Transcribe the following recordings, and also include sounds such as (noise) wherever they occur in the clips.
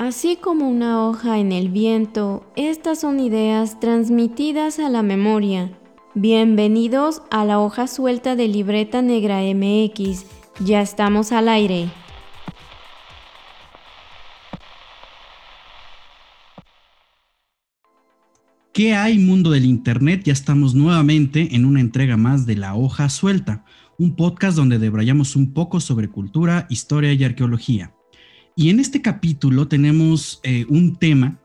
Así como una hoja en el viento, estas son ideas transmitidas a la memoria. Bienvenidos a la hoja suelta de Libreta Negra MX. Ya estamos al aire. ¿Qué hay mundo del Internet? Ya estamos nuevamente en una entrega más de La Hoja Suelta, un podcast donde debrayamos un poco sobre cultura, historia y arqueología. Y en este capítulo tenemos eh, un tema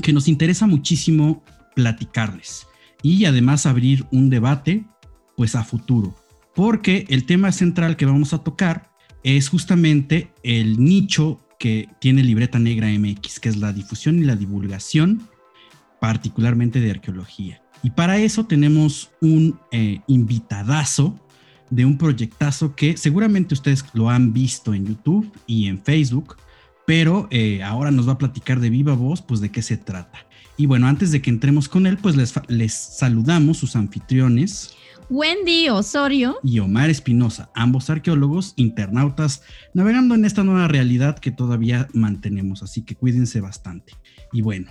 que nos interesa muchísimo platicarles y además abrir un debate pues a futuro, porque el tema central que vamos a tocar es justamente el nicho que tiene Libreta Negra MX, que es la difusión y la divulgación, particularmente de arqueología. Y para eso tenemos un eh, invitadazo de un proyectazo que seguramente ustedes lo han visto en YouTube y en Facebook, pero eh, ahora nos va a platicar de viva voz, pues de qué se trata. Y bueno, antes de que entremos con él, pues les, les saludamos sus anfitriones. Wendy Osorio y Omar Espinosa, ambos arqueólogos, internautas, navegando en esta nueva realidad que todavía mantenemos, así que cuídense bastante. Y bueno,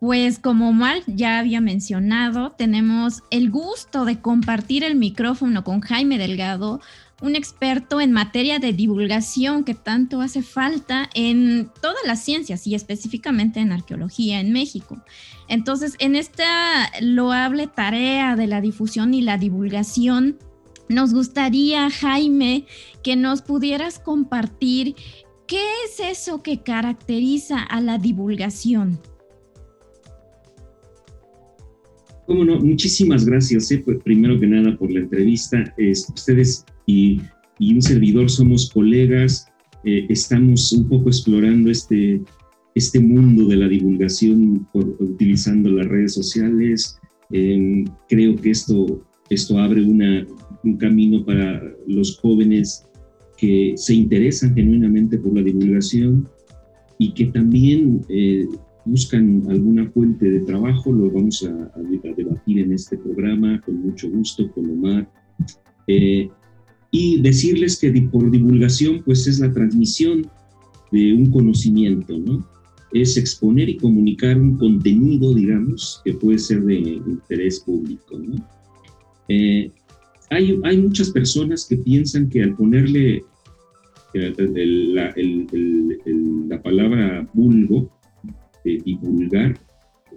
pues como Omar ya había mencionado, tenemos el gusto de compartir el micrófono con Jaime Delgado, un experto en materia de divulgación que tanto hace falta en todas las ciencias y específicamente en arqueología en México. Entonces, en esta loable tarea de la difusión y la divulgación, nos gustaría, Jaime, que nos pudieras compartir qué es eso que caracteriza a la divulgación. Cómo no, muchísimas gracias, eh, pues, primero que nada por la entrevista. ustedes y, un servidor somos colegas, eh, estamos un poco explorando este, este mundo de la divulgación utilizando las redes sociales. Em, creo que esto, esto abre una, un camino para los jóvenes que se interesan genuinamente por la divulgación y que también eh, buscan alguna fuente de trabajo, lo vamos a, debatir en este programa con mucho gusto con Omar. Eh, y decirles que por divulgación, pues es la transmisión de un conocimiento, ¿no? Es exponer y comunicar un contenido, digamos, que puede ser de interés público, ¿no? Eh, hay, hay, muchas personas que piensan que al ponerle la, la palabra vulgo, divulgar,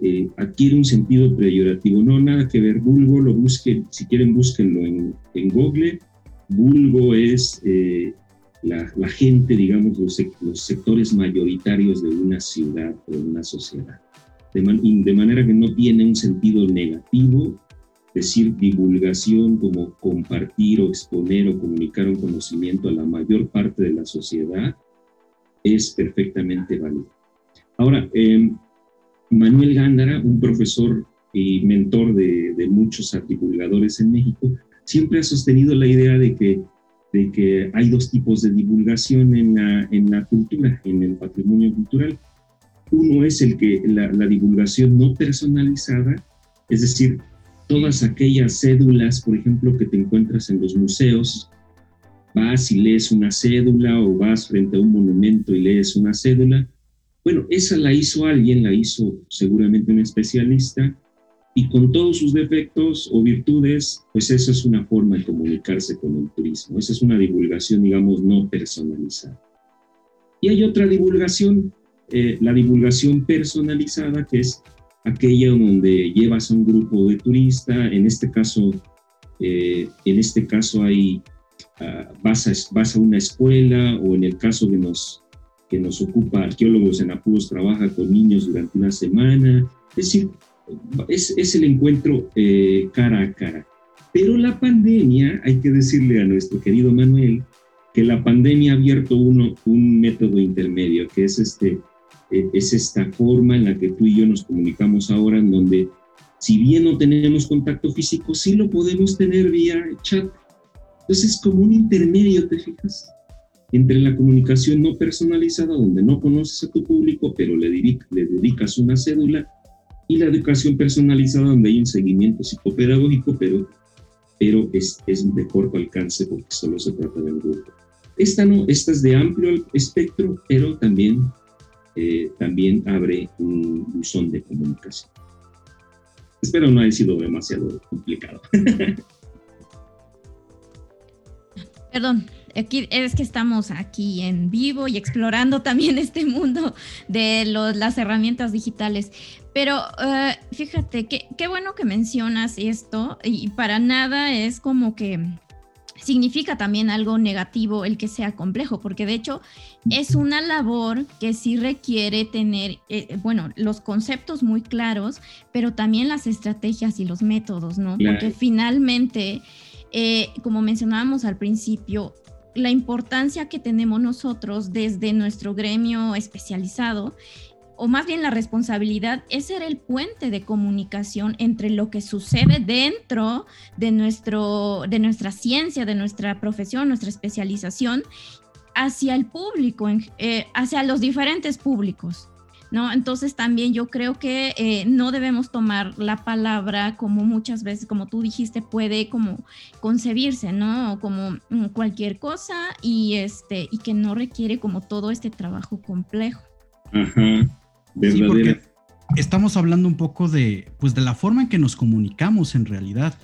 eh, adquiere un sentido peyorativo. No, nada que ver. Vulgo lo busquen, si quieren, búsquenlo en, en Google. Vulgo es eh, la, gente, digamos, los, sectores mayoritarios de una ciudad o de una sociedad. De, de manera que no tiene un sentido negativo, decir divulgación como compartir o exponer o comunicar un conocimiento a la mayor parte de la sociedad es perfectamente válido. Ahora, em, Manuel Gándara, un profesor y mentor de, muchos divulgadores en México, siempre ha sostenido la idea de que, de que hay dos tipos de divulgación en la, en la cultura, en el patrimonio cultural. Uno es el que la, la divulgación no personalizada, es decir, todas aquellas cédulas, por ejemplo, que te encuentras en los museos, vas y lees una cédula o vas frente a un monumento y lees una cédula, bueno, esa la hizo alguien, la hizo seguramente un especialista, y con todos sus defectos o virtudes, pues esa es una forma de comunicarse con el turismo. Esa es una divulgación, digamos, no personalizada. Y hay otra divulgación, eh, la divulgación personalizada, que es aquella donde llevas a un grupo de turistas, en este caso, eh, en este caso hay, uh, vas, a, vas a una escuela o en el caso de nos que nos ocupa Arqueólogos en Apuros, trabaja con niños durante una semana. Es decir, es, es el encuentro eh, cara a cara. Pero la pandemia, hay que decirle a nuestro querido Manuel, que la pandemia ha abierto uno, un método intermedio, que es, este, eh, es esta forma en la que tú y yo nos comunicamos ahora, en donde si bien no tenemos contacto físico, sí lo podemos tener vía chat. Entonces es como un intermedio, ¿te fijas? entre la comunicación no personalizada, donde no conoces a tu público, pero le dedicas una cédula, y la educación personalizada, donde hay un seguimiento psicopedagógico, pero, pero es, es de corto alcance porque solo se trata del grupo. Esta, no, esta es de amplio espectro, pero también eh, también abre un buzón de comunicación. Espero no haya sido demasiado complicado. (laughs) Perdón, aquí, es que estamos aquí en vivo y explorando (laughs) también este mundo de las herramientas digitales. Pero eh, fíjate, qué bueno que mencionas esto y para nada es como que significa también algo negativo el que sea complejo, porque de hecho es una labor que sí requiere tener, eh, bueno, los conceptos muy claros, pero también las estrategias y los métodos, ¿no? Porque finalmente, eh, como mencionábamos al principio, la importancia que tenemos nosotros desde nuestro gremio especializado o más bien la responsabilidad es ser el puente de comunicación entre lo que sucede dentro de, nuestro, de nuestra ciencia, de nuestra profesión, nuestra especialización, hacia el público, eh, hacia los diferentes públicos. ¿No? Entonces también yo creo que eh, no debemos tomar la palabra como muchas veces, como tú dijiste, puede como concebirse, ¿no? Como mm, cualquier cosa y, este, y que no requiere como todo este trabajo complejo. Ajá. Sí, porque estamos hablando un poco de, pues, de la forma en que nos comunicamos en realidad.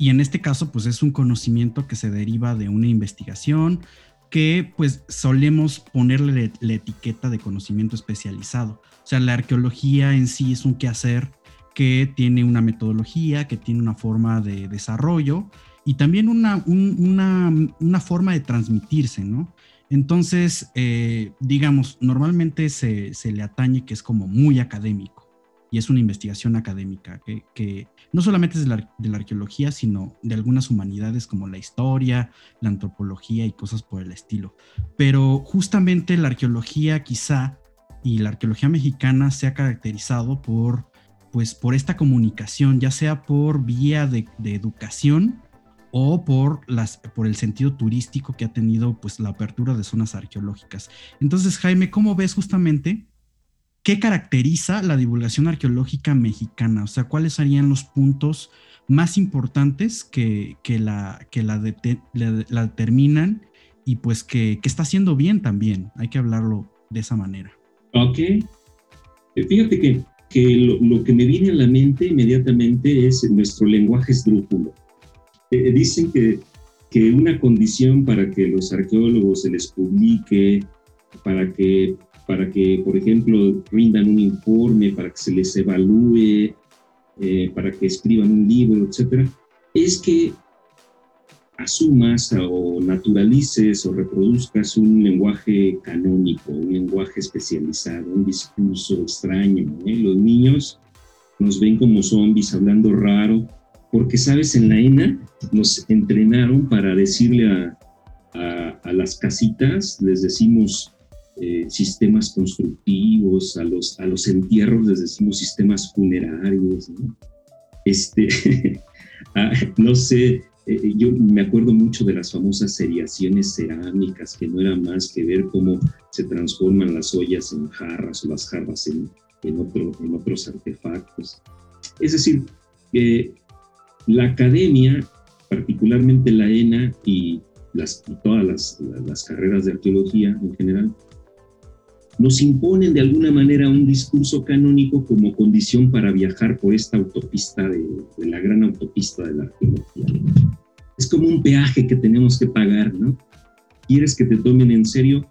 Y en este caso, pues es un conocimiento que se deriva de una investigación que pues solemos ponerle la etiqueta de conocimiento especializado. O sea, la arqueología en sí es un quehacer que tiene una metodología, que tiene una forma de desarrollo y también una, una, una forma de transmitirse, ¿no? Entonces, eh, digamos, normalmente se, le atañe que es como muy académico y es una investigación académica que, no solamente es de la, arqueología, sino de algunas humanidades como la historia, la antropología y cosas por el estilo. Pero justamente la arqueología quizá y la arqueología mexicana se ha caracterizado por, pues, por esta comunicación, ya sea por vía de, educación, o por, las, por el sentido turístico que ha tenido pues, la apertura de zonas arqueológicas. Entonces, Jaime, ¿cómo ves justamente qué caracteriza la divulgación arqueológica mexicana? O sea, ¿cuáles serían los puntos más importantes que, que, la, que la, determinan y pues que, que, está haciendo bien también? Hay que hablarlo de esa manera. Ok. Eh, fíjate que, que lo, lo, que me viene a la mente inmediatamente es nuestro lenguaje esdrújulo. Eh, dicen que, que una condición para que los arqueólogos se les publique, para que, para que, por ejemplo, rindan un informe, para que se les evalúe, eh, para que escriban un libro, etcétera, es que asumas o naturalices o reproduzcas un lenguaje canónico, un lenguaje especializado, un discurso extraño. ¿eh? Los niños nos ven como zombies hablando raro, porque, sabes, en la ENA nos entrenaron para decirle a, a, las casitas, les decimos eh, sistemas constructivos, a los, a los entierros les decimos sistemas funerarios, ¿no? Este, (laughs) ah, no sé, eh, yo me acuerdo mucho de las famosas seriaciones cerámicas, que no era más que ver cómo se transforman las ollas en jarras o las jarras en, en, otro, en otros artefactos. Es decir, eh, la academia, particularmente la ENA y, todas las, carreras de arqueología en general, nos imponen de alguna manera un discurso canónico como condición para viajar por esta autopista de, la gran autopista de la arqueología. Es como un peaje que tenemos que pagar, ¿no? ¿Quieres que te tomen en serio?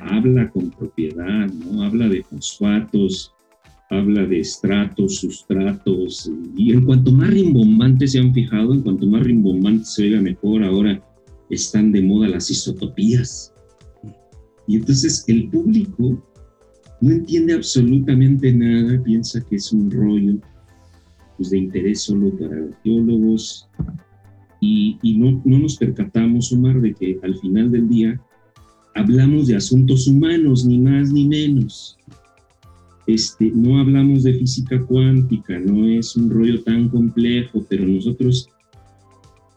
Habla con propiedad, ¿no? Habla de fosfatos, habla de estratos, sustratos, y en cuanto más rimbombante se han fijado, en cuanto más rimbombante se oiga mejor, ahora están de moda las isotopías. Y entonces el público no entiende absolutamente nada, piensa que es un rollo pues, de interés solo para arqueólogos, y, y no, no nos percatamos, Omar, de que al final del día hablamos de asuntos humanos, ni más ni menos. Este, no hablamos de física cuántica, no es un rollo tan complejo, pero nosotros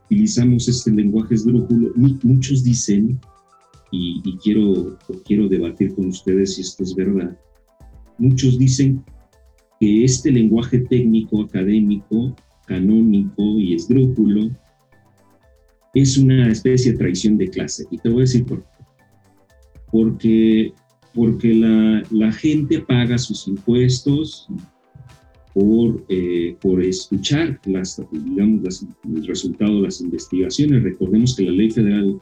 utilizamos este lenguaje esdrújulo. Muchos dicen, y, quiero, quiero debatir con ustedes si esto es verdad, muchos dicen que este lenguaje técnico, académico, canónico y esdrújulo es una especie de traición de clase. Y te voy a decir por qué. Porque porque la, la gente paga sus impuestos por, eh, por escuchar las, digamos, el resultado de las investigaciones. Recordemos que la ley federal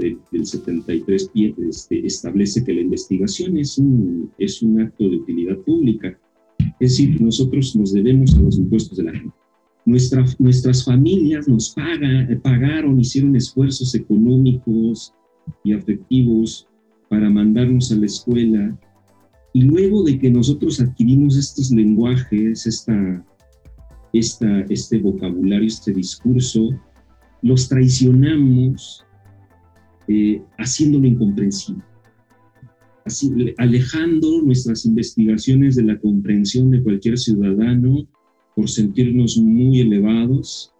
del 73 este, establece que la investigación es un, es un acto de utilidad pública. Es decir, nosotros nos debemos a los impuestos de la gente. Nuestra, nuestras familias nos pagan, pagaron, hicieron esfuerzos económicos y afectivos para mandarnos a la escuela. Y luego de que nosotros adquirimos estos lenguajes, esta, esta, este vocabulario, este discurso, los traicionamos eh, haciéndolo incomprensible, alejando nuestras investigaciones de la comprensión de cualquier ciudadano por sentirnos muy elevados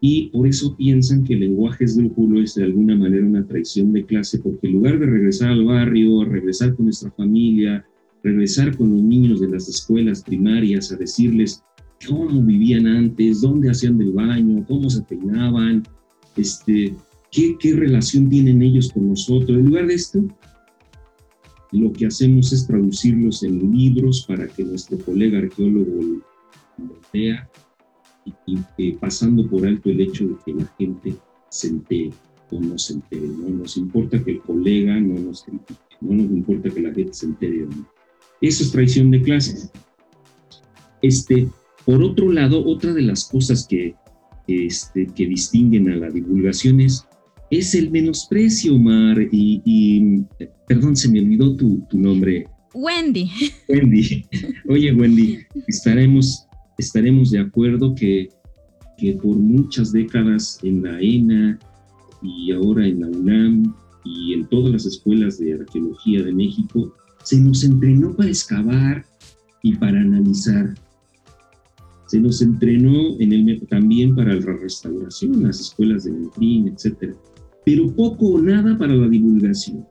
y por eso piensan que el lenguaje esdrújulo es de alguna manera una traición de clase, porque en lugar de regresar al barrio, regresar con nuestra familia, regresar con los niños de las escuelas primarias a decirles cómo vivían antes, dónde hacían del baño, cómo se peinaban, este, qué, qué relación tienen ellos con nosotros. En lugar de esto, lo que hacemos es traducirlos en libros para que nuestro colega arqueólogo lo vea y, pasando por alto el hecho de que la gente se entere o no se entere. No nos importa que el colega no nos critique, no nos importa que la gente se entere o no. Eso es traición de clases. Este, por otro lado, otra de las cosas que, este, que distinguen a la divulgación es, el menosprecio, Mar, y, perdón, se me olvidó tu, tu nombre. Wendy. Wendy. (laughs) Oye, Wendy, estaremos estaremos de acuerdo que, que por muchas décadas en la ENA y ahora en la UNAM y en todas las escuelas de arqueología de México, se nos entrenó para excavar y para analizar. Se nos entrenó en el, también para la restauración, las escuelas de Metrín, etc. Pero poco o nada para la divulgación.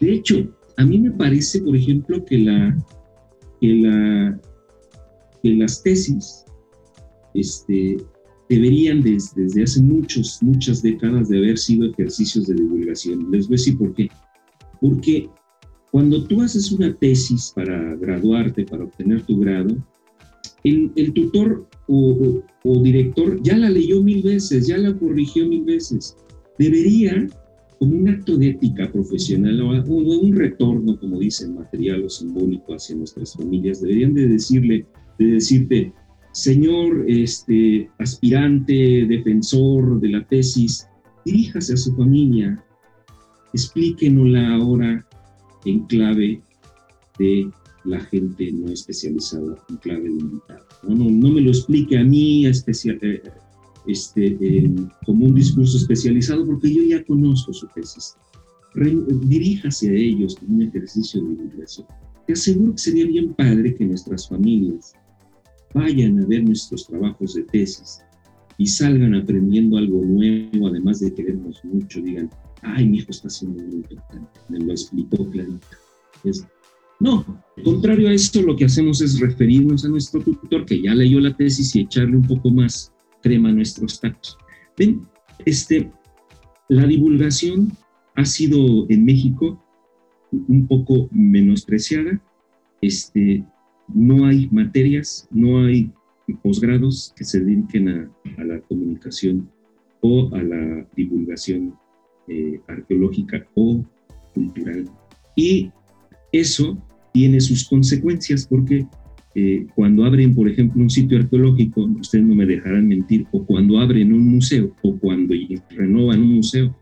De hecho, a mí me parece, por ejemplo, que la, que la que las tesis este, deberían desde, hace muchos, muchas décadas de haber sido ejercicios de divulgación. Les voy a decir por qué. Porque cuando tú haces una tesis para graduarte, para obtener tu grado, el, tutor o, director ya la leyó mil veces, ya la corrigió mil veces. Debería, como un acto de ética profesional o, un retorno, como dicen, material o simbólico hacia nuestras familias, deberían de decirle, de decirte, señor este, aspirante, defensor de la tesis, diríjase a su familia, explíquenosla ahora en clave de la gente no especializada, en clave de invitado. No, no, me lo explique a mí especial, eh, este, como un discurso especializado, porque yo ya conozco su tesis. diríjase a ellos como un ejercicio de divulgación. Te aseguro que sería bien padre que nuestras familias vayan a ver nuestros trabajos de tesis y salgan aprendiendo algo nuevo, además de querernos mucho, digan, ay, mi hijo está haciendo muy importante, me lo explicó clarito. No, contrario a esto, lo que hacemos es referirnos a nuestro tutor que ya leyó la tesis y echarle un poco más crema a nuestros tacos. Ven, este, la divulgación ha sido en México un poco menospreciada. Este, no hay materias, no hay posgrados que se dediquen a, la comunicación o a la divulgación eh, arqueológica o cultural. Y eso tiene sus consecuencias porque eh, cuando abren, por ejemplo, un sitio arqueológico, ustedes no me dejarán mentir, o cuando abren un museo o cuando renovan un museo,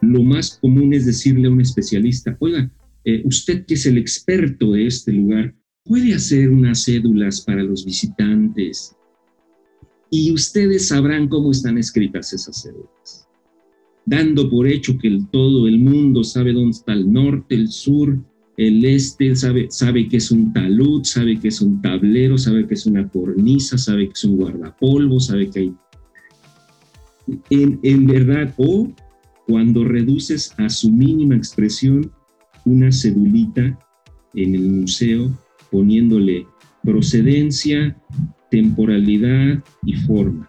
lo más común es decirle a un especialista, oiga, eh, usted que es el experto de este lugar, puede hacer unas cédulas para los visitantes y ustedes sabrán cómo están escritas esas cédulas, dando por hecho que todo el mundo sabe dónde está el norte, el sur, el este, sabe, sabe que es un talud, sabe que es un tablero, sabe que es una cornisa, sabe que es un guardapolvo, sabe que hay... En, en verdad, o cuando reduces a su mínima expresión una cedulita en el museo poniéndole procedencia, temporalidad y forma.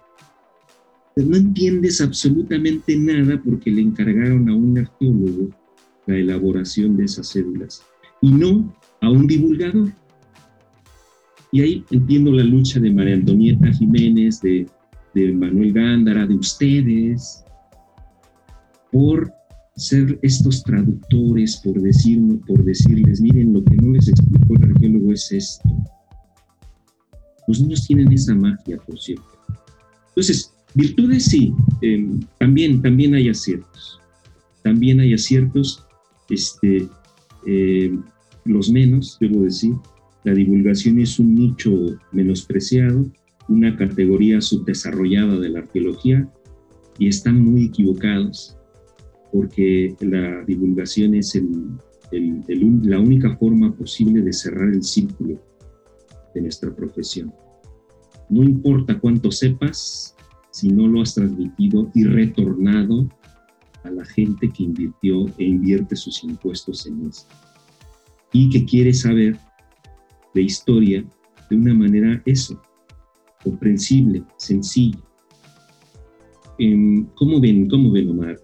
No entiendes absolutamente nada porque le encargaron a un arqueólogo la elaboración de esas cédulas y no a un divulgador. Y ahí entiendo la lucha de María Antonieta Jiménez, de, de Manuel Gándara, de ustedes, por ser estos traductores, por, decir, por decirles, miren, lo que no les explicó el arqueólogo es esto. Los niños tienen esa magia, por cierto. Entonces, virtudes sí, em, también, también hay aciertos. También hay aciertos, este, em, los menos, debo decir. La divulgación es un nicho menospreciado, una categoría subdesarrollada de la arqueología y están muy equivocados porque la divulgación es la única forma posible de cerrar el círculo de nuestra profesión. No importa cuánto sepas, si no lo has transmitido y retornado a la gente que invirtió e invierte sus impuestos en esto. Y que quiere saber de historia de una manera eso, comprensible, sencilla. Em, ¿Cómo ven, cómo ven Omar?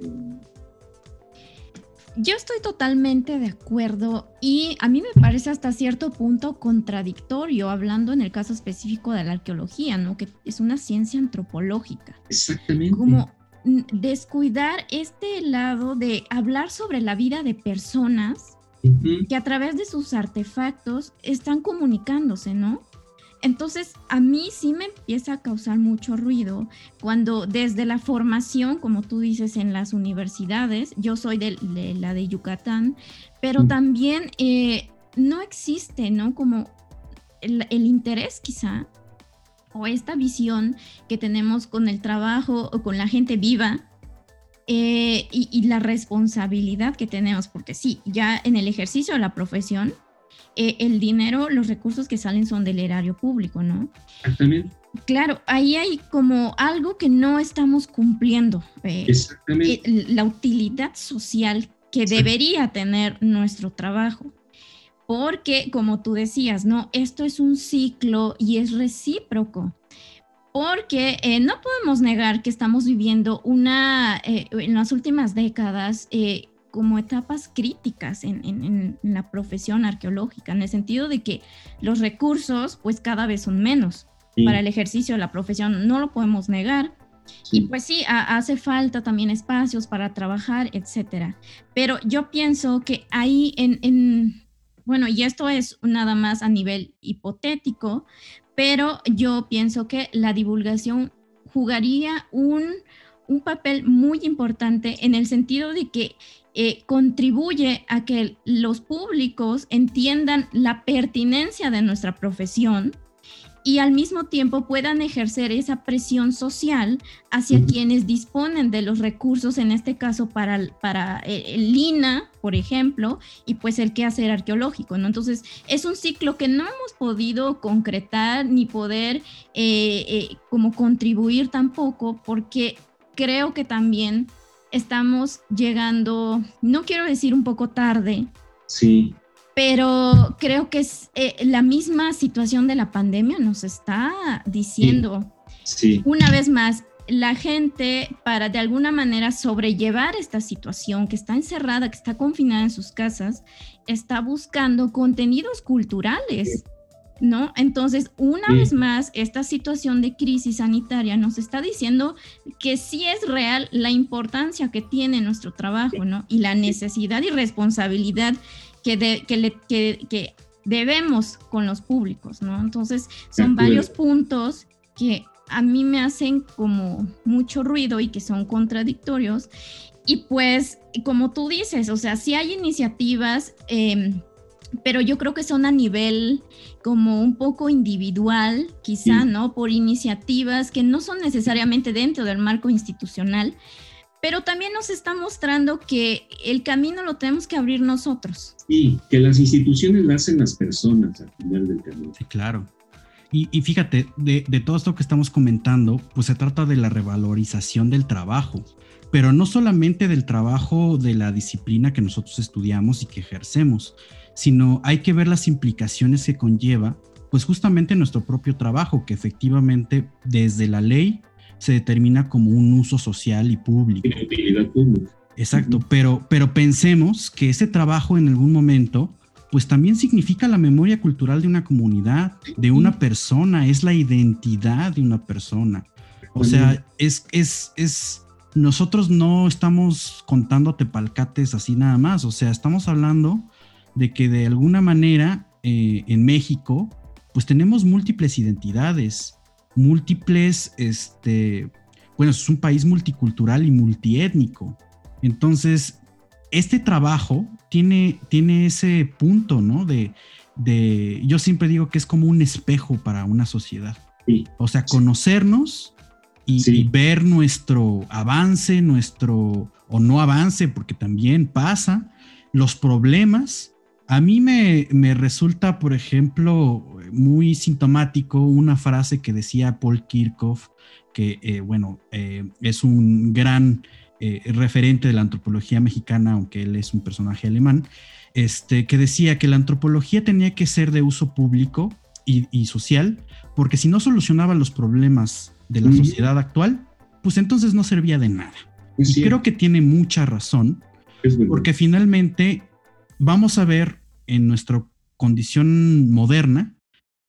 Yo estoy totalmente de acuerdo y a mí me parece hasta cierto punto contradictorio, hablando en el caso específico de la arqueología, ¿no? Que es una ciencia antropológica. Exactamente. Como descuidar este lado de hablar sobre la vida de personas que a través de sus artefactos están comunicándose, ¿no? Entonces, a mí sí me empieza a causar mucho ruido cuando desde la formación, como tú dices, en las universidades, yo soy de, la de Yucatán, pero mm. también eh, no existe, ¿no? Como el, interés quizá o esta visión que tenemos con el trabajo o con la gente viva eh, y, y, la responsabilidad que tenemos, porque sí, ya en el ejercicio de la profesión eh, el dinero, los recursos que salen son del erario público, ¿no? Exactamente. Claro, ahí hay como algo que no estamos cumpliendo. Eh, Exactamente. La utilidad social que debería tener nuestro trabajo. Porque, como tú decías, ¿no? Esto es un ciclo y es recíproco. Porque no podemos negar que estamos viviendo una, en las últimas décadas, como etapas críticas en, la profesión arqueológica, en el sentido de que los recursos pues cada vez son menos para el ejercicio de la profesión, no lo podemos negar. Y pues sí, hace falta también espacios para trabajar, etcétera. Pero yo pienso que ahí en, en, bueno, y esto es nada más a nivel hipotético, pero yo pienso que la divulgación jugaría un, un papel muy importante en el sentido de que eh, contribuye a que los públicos entiendan la pertinencia de nuestra profesión y al mismo tiempo puedan ejercer esa presión social hacia quienes disponen de los recursos, en este caso para, para el INA, por ejemplo, y pues el quehacer arqueológico, ¿no? Entonces, es un ciclo que no hemos podido concretar ni poder eh, eh, como contribuir tampoco, porque creo que también estamos llegando, no quiero decir un poco tarde. Sí. Pero creo que es eh, la misma situación de la pandemia nos está diciendo. Sí. Una vez más, la gente para de alguna manera sobrellevar esta situación que está encerrada, que está confinada en sus casas, está buscando contenidos culturales. ¿no? Entonces, una vez más, esta situación de crisis sanitaria nos está diciendo que sí es real la importancia que tiene nuestro trabajo, ¿no? Y la necesidad y responsabilidad que, que, debemos con los públicos, ¿no? Entonces, son varios puntos que a mí me hacen como mucho ruido y que son contradictorios. Y pues, como tú dices, o sea, sí hay iniciativas. Eh, pero yo creo que son a nivel como un poco individual, quizá, ¿no? Por iniciativas que no son necesariamente dentro del marco institucional, pero también nos está mostrando que el camino lo tenemos que abrir nosotros. Sí, que las instituciones lo hacen las personas al final del camino. Sí, claro. Y, fíjate, de, de, todo esto que estamos comentando, pues se trata de la revalorización del trabajo, pero no solamente del trabajo de la disciplina que nosotros estudiamos y que ejercemos, sino hay que ver las implicaciones que conlleva, pues justamente nuestro propio trabajo, que efectivamente desde la ley se determina como un uso social y público. utilidad pública. Exacto, pero, pero pensemos que ese trabajo en algún momento, pues también significa la memoria cultural de una comunidad, de una persona, es la identidad de una persona. O sea, es, es, es, nosotros no estamos contando tepalcates así nada más, o sea, estamos hablando de que de alguna manera eh, en México, pues tenemos múltiples identidades, múltiples, este, bueno, es un país multicultural y multiétnico. Entonces, este trabajo tiene, tiene ese punto, ¿no? De, de, yo siempre digo que es como un espejo para una sociedad. O sea, conocernos y, ver nuestro avance, nuestro, o no avance, porque también pasa, los problemas. A mí me, me resulta, por ejemplo, muy sintomático una frase que decía Paul Kirchhoff, que, eh, bueno, eh, es un gran eh, referente de la antropología mexicana, aunque él es un personaje alemán, este, que decía que la antropología tenía que ser de uso público y, social, porque si no solucionaba los problemas de la sociedad actual, pues entonces no servía de nada. y creo que tiene mucha razón, porque finalmente vamos a ver en nuestra condición moderna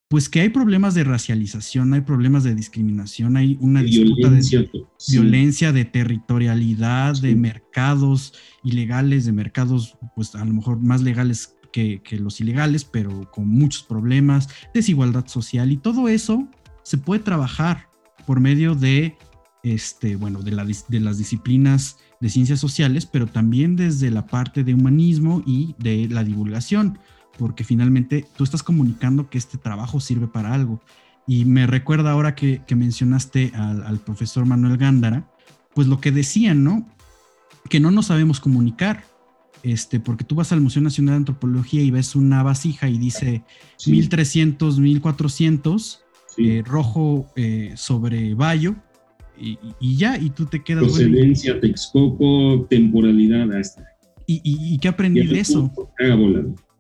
pues que hay problemas de racialización, hay problemas de discriminación, hay una disputa de violencia, de territorialidad, de mercados ilegales, de mercados pues a lo mejor más legales que, los ilegales, pero con muchos problemas, desigualdad social y todo eso se puede trabajar por medio de, este, bueno, de, de las disciplinas de ciencias sociales, pero también desde la parte de humanismo y de la divulgación porque finalmente tú estás comunicando que este trabajo sirve para algo. Y me recuerda ahora que, mencionaste al, profesor Manuel Gándara, pues lo que decían, ¿no? Que no nos sabemos comunicar, este, porque tú vas al Museo Nacional de Antropología y ves una vasija y dice 1300, 1400, eh, rojo eh, sobre Bayo, y, ya, y tú te quedas. Procedencia, Texcoco, temporalidad, hasta. ¿Y, y, qué aprendí de eso?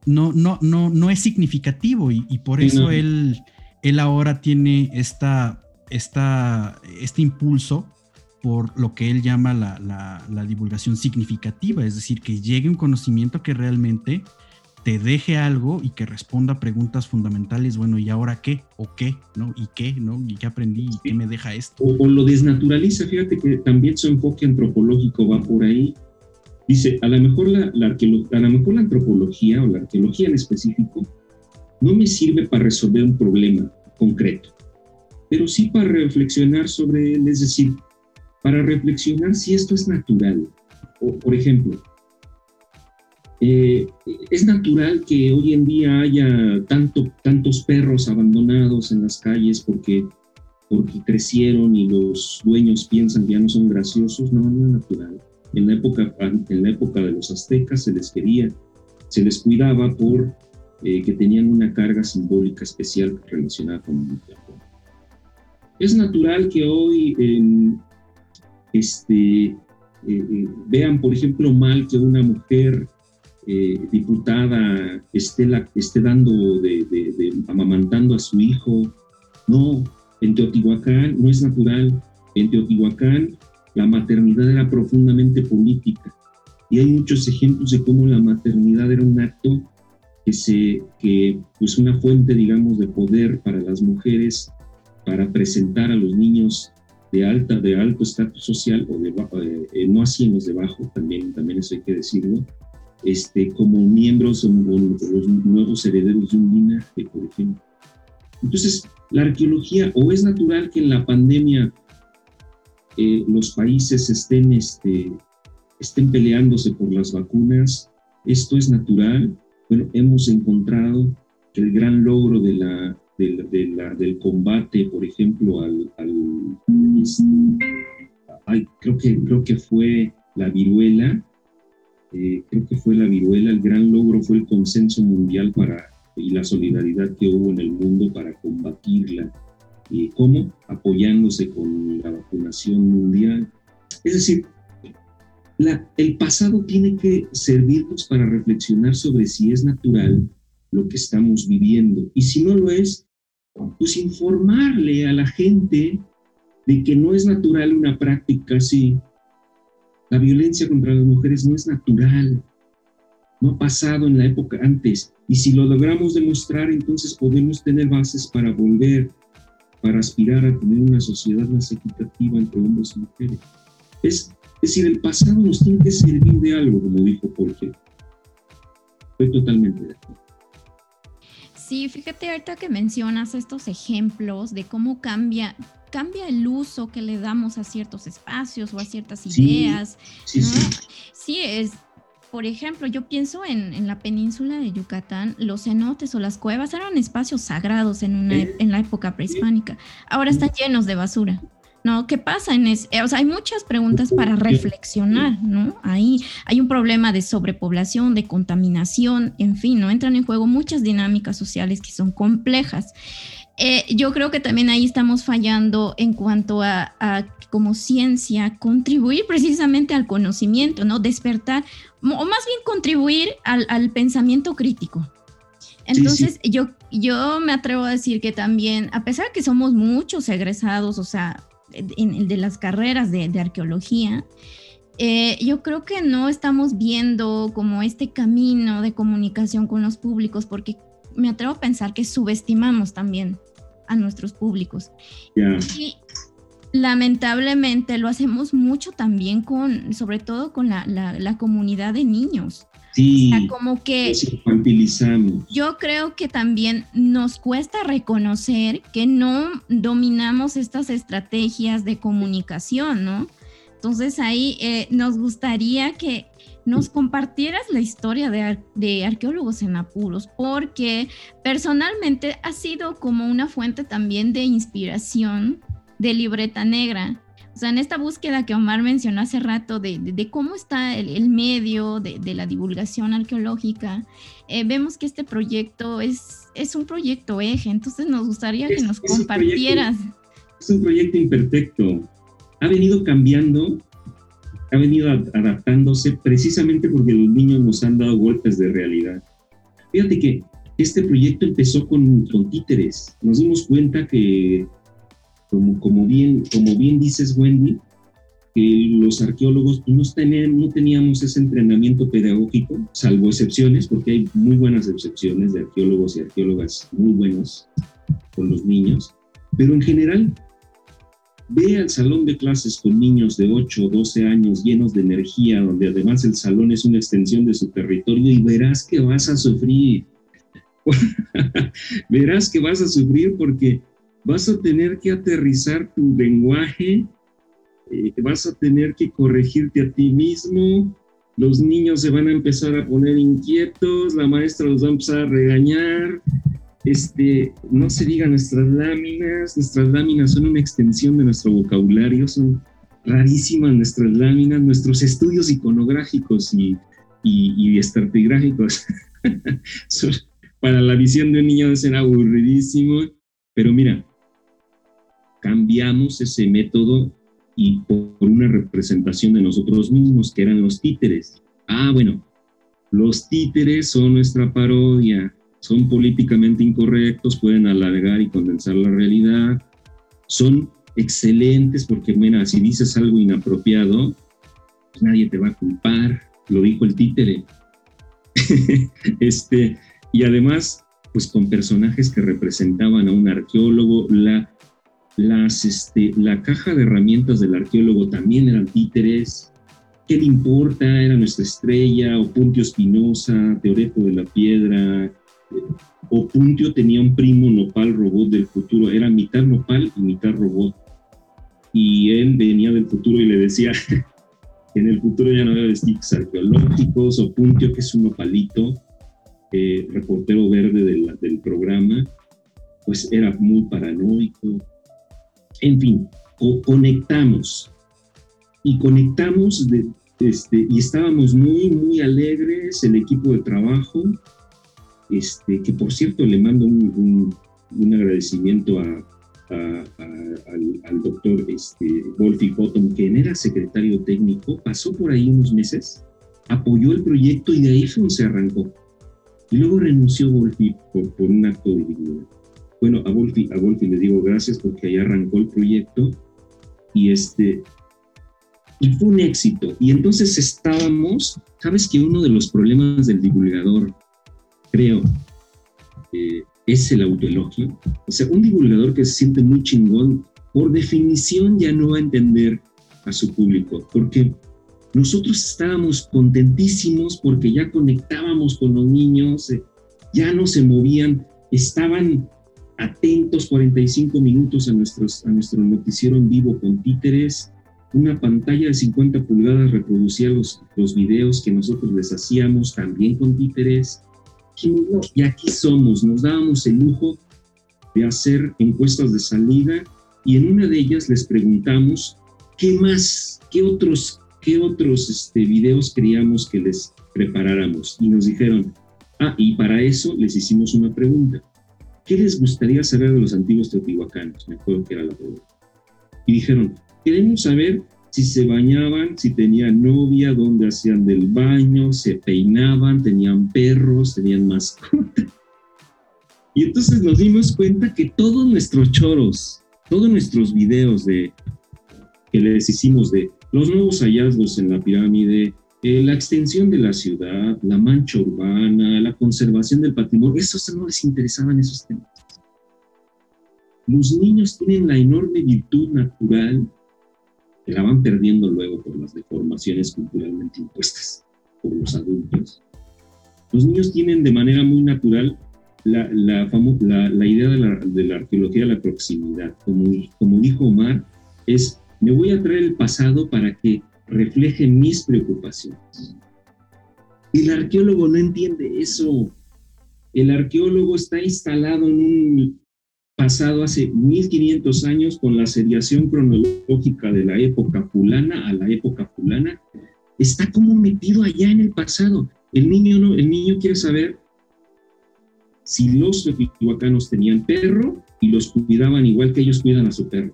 No, no, no, no es significativo y, por eso él, él ahora tiene esta, esta, este impulso por lo que él llama la, divulgación significativa, es decir, que llegue un conocimiento que realmente te deje algo y que responda a preguntas fundamentales, bueno, ¿y ahora qué? ¿O qué? ¿No? ¿Y qué? ¿No? ¿Y qué aprendí? ¿Y qué me deja esto? O, lo desnaturaliza, fíjate que también su enfoque antropológico va por ahí Dice, a lo mejor la, a lo mejor la antropología o la arqueología en específico no me sirve para resolver un problema concreto, pero sí para reflexionar sobre él, es decir, para reflexionar si esto es natural. O, por ejemplo, eh, es natural que hoy en día haya tanto, tantos perros abandonados en las calles porque, porque crecieron y los dueños piensan que ya no son graciosos. No, no es natural. En la época, en la época de los aztecas se les quería, se les cuidaba por eh, que tenían una carga simbólica especial relacionada con Japón. Es natural que hoy este, eh, eh, vean, por ejemplo, mal que una mujer diputada esté, la, esté dando, de, de, amamantando a su hijo. No, en Teotihuacán no es natural. En Teotihuacán la maternidad era profundamente política. Y hay muchos ejemplos de cómo la maternidad era un acto que se, que pues una fuente, digamos, de poder para las mujeres, para presentar a los niños de alta, de alto estatus social o de, eh, eh, no los de bajo, también, también eso hay que decirlo, este, como miembros o, los nuevos herederos de un linaje, por ejemplo. Entonces, la arqueología, o es natural que en la pandemia eh, los países estén, este, estén peleándose por las vacunas. Esto es natural. Bueno, hemos encontrado el gran logro de la, del combate, por ejemplo, al, este, creo, que, creo que fue la viruela, eh, creo que fue la viruela, el gran logro fue el consenso mundial para, y la solidaridad que hubo en el mundo para combatirla ¿Y cómo? Apoyándose con la vacunación mundial. Es decir, el pasado tiene que servirnos para reflexionar sobre si es natural lo que estamos viviendo. Y si no lo es, pues informarle a la gente de que no es natural una práctica así, La violencia contra las mujeres no es natural, no ha pasado en la época antes. Y si lo logramos demostrar, entonces podemos tener bases para volver, para aspirar a tener una sociedad más equitativa entre hombres y mujeres. Es, decir, el pasado nos tiene que servir de algo, como dijo Jorge. Estoy totalmente de acuerdo. Sí, fíjate ahorita que mencionas estos ejemplos de cómo cambia cambia el uso que le damos a ciertos espacios o a ciertas ideas. Sí, sí, sí. es, por ejemplo, yo pienso en, la península de Yucatán, los cenotes o las cuevas eran espacios sagrados en, una, en la época prehispánica. Ahora están llenos de basura. ¿no? ¿Qué pasa en ese? O sea, hay muchas preguntas para reflexionar, ¿no? Ahí hay un problema de sobrepoblación, de contaminación, en fin, ¿no? Entran en juego muchas dinámicas sociales que son complejas. Eh, yo creo que también ahí estamos fallando en cuanto a, como ciencia, contribuir precisamente al conocimiento, ¿no? Despertar, o más bien contribuir al, pensamiento crítico. Entonces, Yo, yo me atrevo a decir que también, a pesar que somos muchos egresados, o sea, en, el de las carreras de, arqueología, eh, yo creo que no estamos viendo como este camino de comunicación con los públicos, porque me atrevo a pensar que subestimamos también a nuestros públicos. Y lamentablemente lo hacemos mucho también con, sobre todo con la, la, comunidad de niños. Sí, como que infantilizamos. Yo creo que también nos cuesta reconocer que no dominamos estas estrategias de comunicación, ¿no? Entonces ahí eh, nos gustaría que nos compartieras la historia de, arqueólogos en apuros, porque personalmente ha sido como una fuente también de inspiración de libreta negra. O sea, en esta búsqueda que Omar mencionó hace rato de, cómo está el, medio de, la divulgación arqueológica, eh, vemos que este proyecto es, es un proyecto eje, entonces nos gustaría que nos compartieras. es un proyecto imperfecto. Ha venido cambiando ha venido adaptándose precisamente porque los niños nos han dado golpes de realidad. Fíjate que este proyecto empezó con, con títeres. Nos dimos cuenta que, como, como, bien, como bien dices, Wendy, que los arqueólogos no, no teníamos ese entrenamiento pedagógico, salvo excepciones, porque hay muy buenas excepciones de arqueólogos y arqueólogas muy buenos con los niños, pero en general Ve al salón de clases con niños de 8 o 12 años llenos de energía, donde además el salón es una extensión de su territorio y verás que vas a sufrir. (laughs) verás que vas a sufrir porque vas a tener que aterrizar tu lenguaje, eh, vas a tener que corregirte a ti mismo, los niños se van a empezar a poner inquietos, la maestra los va a empezar a regañar, este, no se diga nuestras láminas, nuestras láminas son una extensión de nuestro vocabulario, son rarísimas nuestras láminas, nuestros estudios iconográficos y, y, estratigráficos (laughs) para la visión de un niño debe ser aburridísimo, pero mira, cambiamos ese método y por una representación de nosotros mismos, que eran los títeres. Ah, bueno, los títeres son nuestra parodia, son políticamente incorrectos, pueden alargar y condensar la realidad, son excelentes porque, mira, si dices algo inapropiado, pues nadie te va a culpar, lo dijo el títere. (laughs) este, y además, pues con personajes que representaban a un arqueólogo, la, las, este, la caja de herramientas del arqueólogo también eran títeres. ¿Qué le importa? Era nuestra estrella, o Puntio Espinosa, Teoreto de la Piedra, Opuntio tenía un primo nopal robot del futuro, era mitad nopal y mitad robot. Y él venía del futuro y le decía (laughs) en el futuro ya no había vestigios arqueológicos. Opuntio, que es un nopalito, eh, reportero verde del, programa, pues era muy paranoico. En fin, conectamos. Y conectamos este, y estábamos muy, muy alegres, el equipo de trabajo, este, que por cierto le mando un, agradecimiento al, doctor este, Wolfi Cotton, que era secretario técnico, pasó por ahí unos meses, apoyó el proyecto y de ahí se arrancó. Y luego renunció Wolfi por, un acto de dignidad. Bueno, a Wolfi, a Wolfi le digo gracias porque ahí arrancó el proyecto y este, Y fue un éxito. Y entonces estábamos, sabes que uno de los problemas del divulgador, creo, eh, es el autoelogio. O sea, un divulgador que se siente muy chingón, por definición ya no va a entender a su público, porque nosotros estábamos contentísimos porque ya conectábamos con los niños, eh, ya no se movían, estaban atentos 45 minutos a, nuestros, a nuestro noticiero en vivo con títeres. Una pantalla de 50 pulgadas reproducía los, los videos que nosotros les hacíamos también con títeres. Y aquí somos, nos dábamos el lujo de hacer encuestas de salida y en una de ellas les preguntamos qué más, qué otros, qué otros este, videos queríamos que les preparáramos. Y nos dijeron, ah, y para eso les hicimos una pregunta. ¿qué les gustaría saber de los antiguos teotihuacanos? Me acuerdo que era la pregunta. Y dijeron, queremos saber si se bañaban, si tenían novia, dónde hacían del baño, se peinaban, tenían perros, tenían mascotas. Y entonces nos dimos cuenta que todos nuestros choros, todos nuestros videos de, que les hicimos de los nuevos hallazgos en la pirámide, eh, la extensión de la ciudad, la mancha urbana, la conservación del patrimonio, esos no les interesaban esos temas. Los niños tienen la enorme virtud natural que la van perdiendo luego por las deformaciones culturalmente impuestas por los adultos. Los niños tienen de manera muy natural la, la, la, idea de la, de la, arqueología de la proximidad. Como, como dijo Omar, es me voy a traer el pasado para que refleje mis preocupaciones. El arqueólogo no entiende eso. El arqueólogo está instalado en un pasado hace 1500 años con la seriación cronológica de la época fulana a la época fulana. Está como metido allá en el pasado. El niño, no, el niño quiere saber si los teotihuacanos tenían perro y los cuidaban igual que ellos cuidan a su perro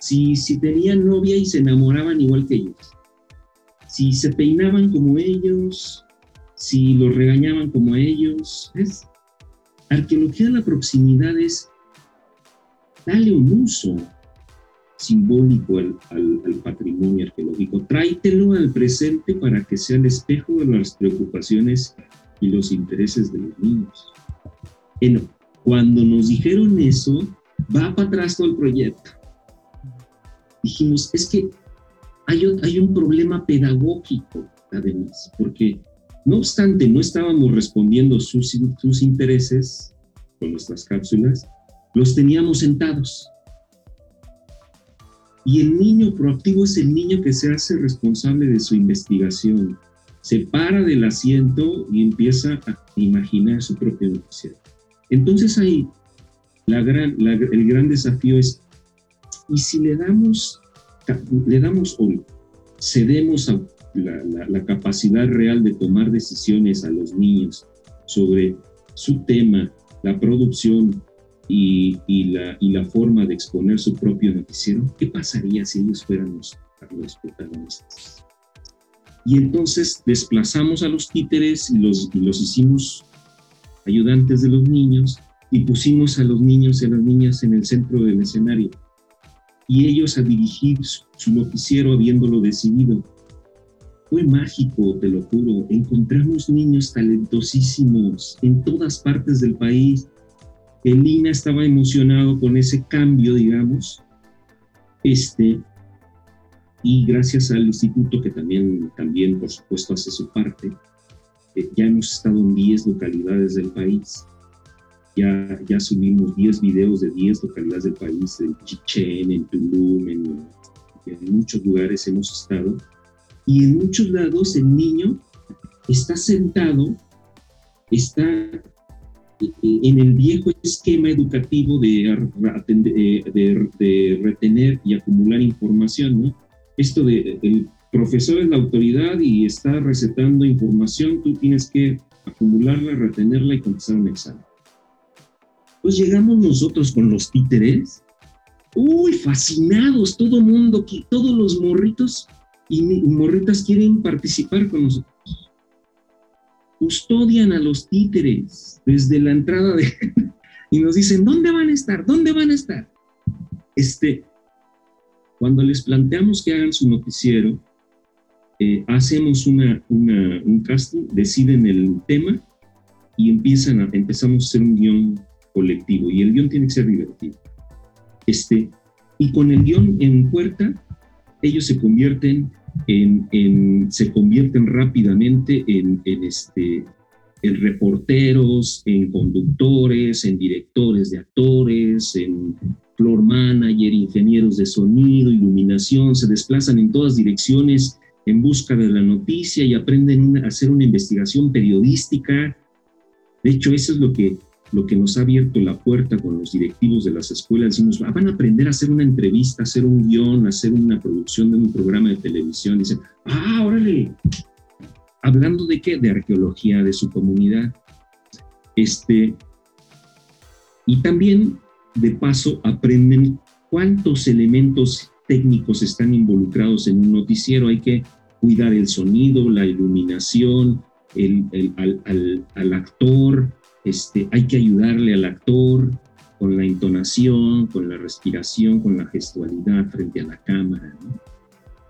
si, si tenían novia y se enamoraban igual que ellos, si se peinaban como ellos, si los regañaban como ellos. ¿ves? Arqueología de la proximidad es darle un uso simbólico al, al, patrimonio arqueológico. Tráitelo al presente para que sea el espejo de las preocupaciones y los intereses de los niños. Bueno, cuando nos dijeron eso, va para atrás todo el proyecto dijimos, es que hay, hay un problema pedagógico, además, porque no obstante no estábamos respondiendo sus, intereses con nuestras cápsulas, los teníamos sentados. Y el niño proactivo es el niño que se hace responsable de su investigación. Se para del asiento y empieza a imaginar su propio noticiero. Entonces ahí el gran desafío es y si le damos, le damos hoy, cedemos a la, capacidad real de tomar decisiones a los niños sobre su tema, la producción y, la, forma de exponer su propio noticiero, ¿qué pasaría si ellos fueran los, los protagonistas? Y entonces desplazamos a los títeres y los, y los hicimos ayudantes de los niños y pusimos a los niños y a las niñas en el centro del escenario y ellos a dirigir su noticiero habiéndolo decidido. Fue mágico, te lo juro. Encontramos niños talentosísimos en todas partes del país. Elina estaba emocionado con ese cambio, digamos. Este, y gracias al instituto que también, también por supuesto, hace su parte, eh, ya hemos estado en 10 localidades del país ya, ya subimos 10 videos de 10 localidades del país, en Chichén, en Tulum, en muchos lugares hemos estado. Y en muchos lados el niño está sentado, está en el viejo esquema educativo de, eh, de, de, retener y acumular información, ¿no? Esto de el profesor es la autoridad y está recetando información, tú tienes que acumularla, retenerla y contestar un examen. Pues llegamos nosotros con los títeres, uy, fascinados, todo mundo, todos los morritos y morritas quieren participar con nosotros. Custodian a los títeres desde la entrada de... (laughs) y nos dicen, ¿dónde van a estar? ¿Dónde van a estar? Este, Cuando les planteamos que hagan su noticiero, eh, hacemos una, un casting, deciden el tema y empiezan a, empezamos a hacer un guion colectivo. Y el guion tiene que ser divertido. Este, y con el guion en puerta, ellos se convierten se convierten rápidamente en, en, este, en reporteros, en conductores, en directores de actores, en floor manager, ingenieros de sonido, iluminación, se desplazan en todas direcciones en busca de la noticia y aprenden a hacer una investigación periodística. De hecho, eso es lo que, lo que nos ha abierto la puerta con los directivos de las escuelas. Decimos, ah, van a aprender a hacer una entrevista, a hacer un guion, a hacer una producción de un programa de televisión. Dicen, ah, órale, hablando de qué? De arqueología de su comunidad. Este, y también, de paso, aprenden cuántos elementos técnicos están involucrados en un noticiero. Hay que cuidar el sonido, la iluminación, el, al, al, actor, este, hay que ayudarle al actor con la entonación, con la respiración, con la gestualidad frente a la cámara.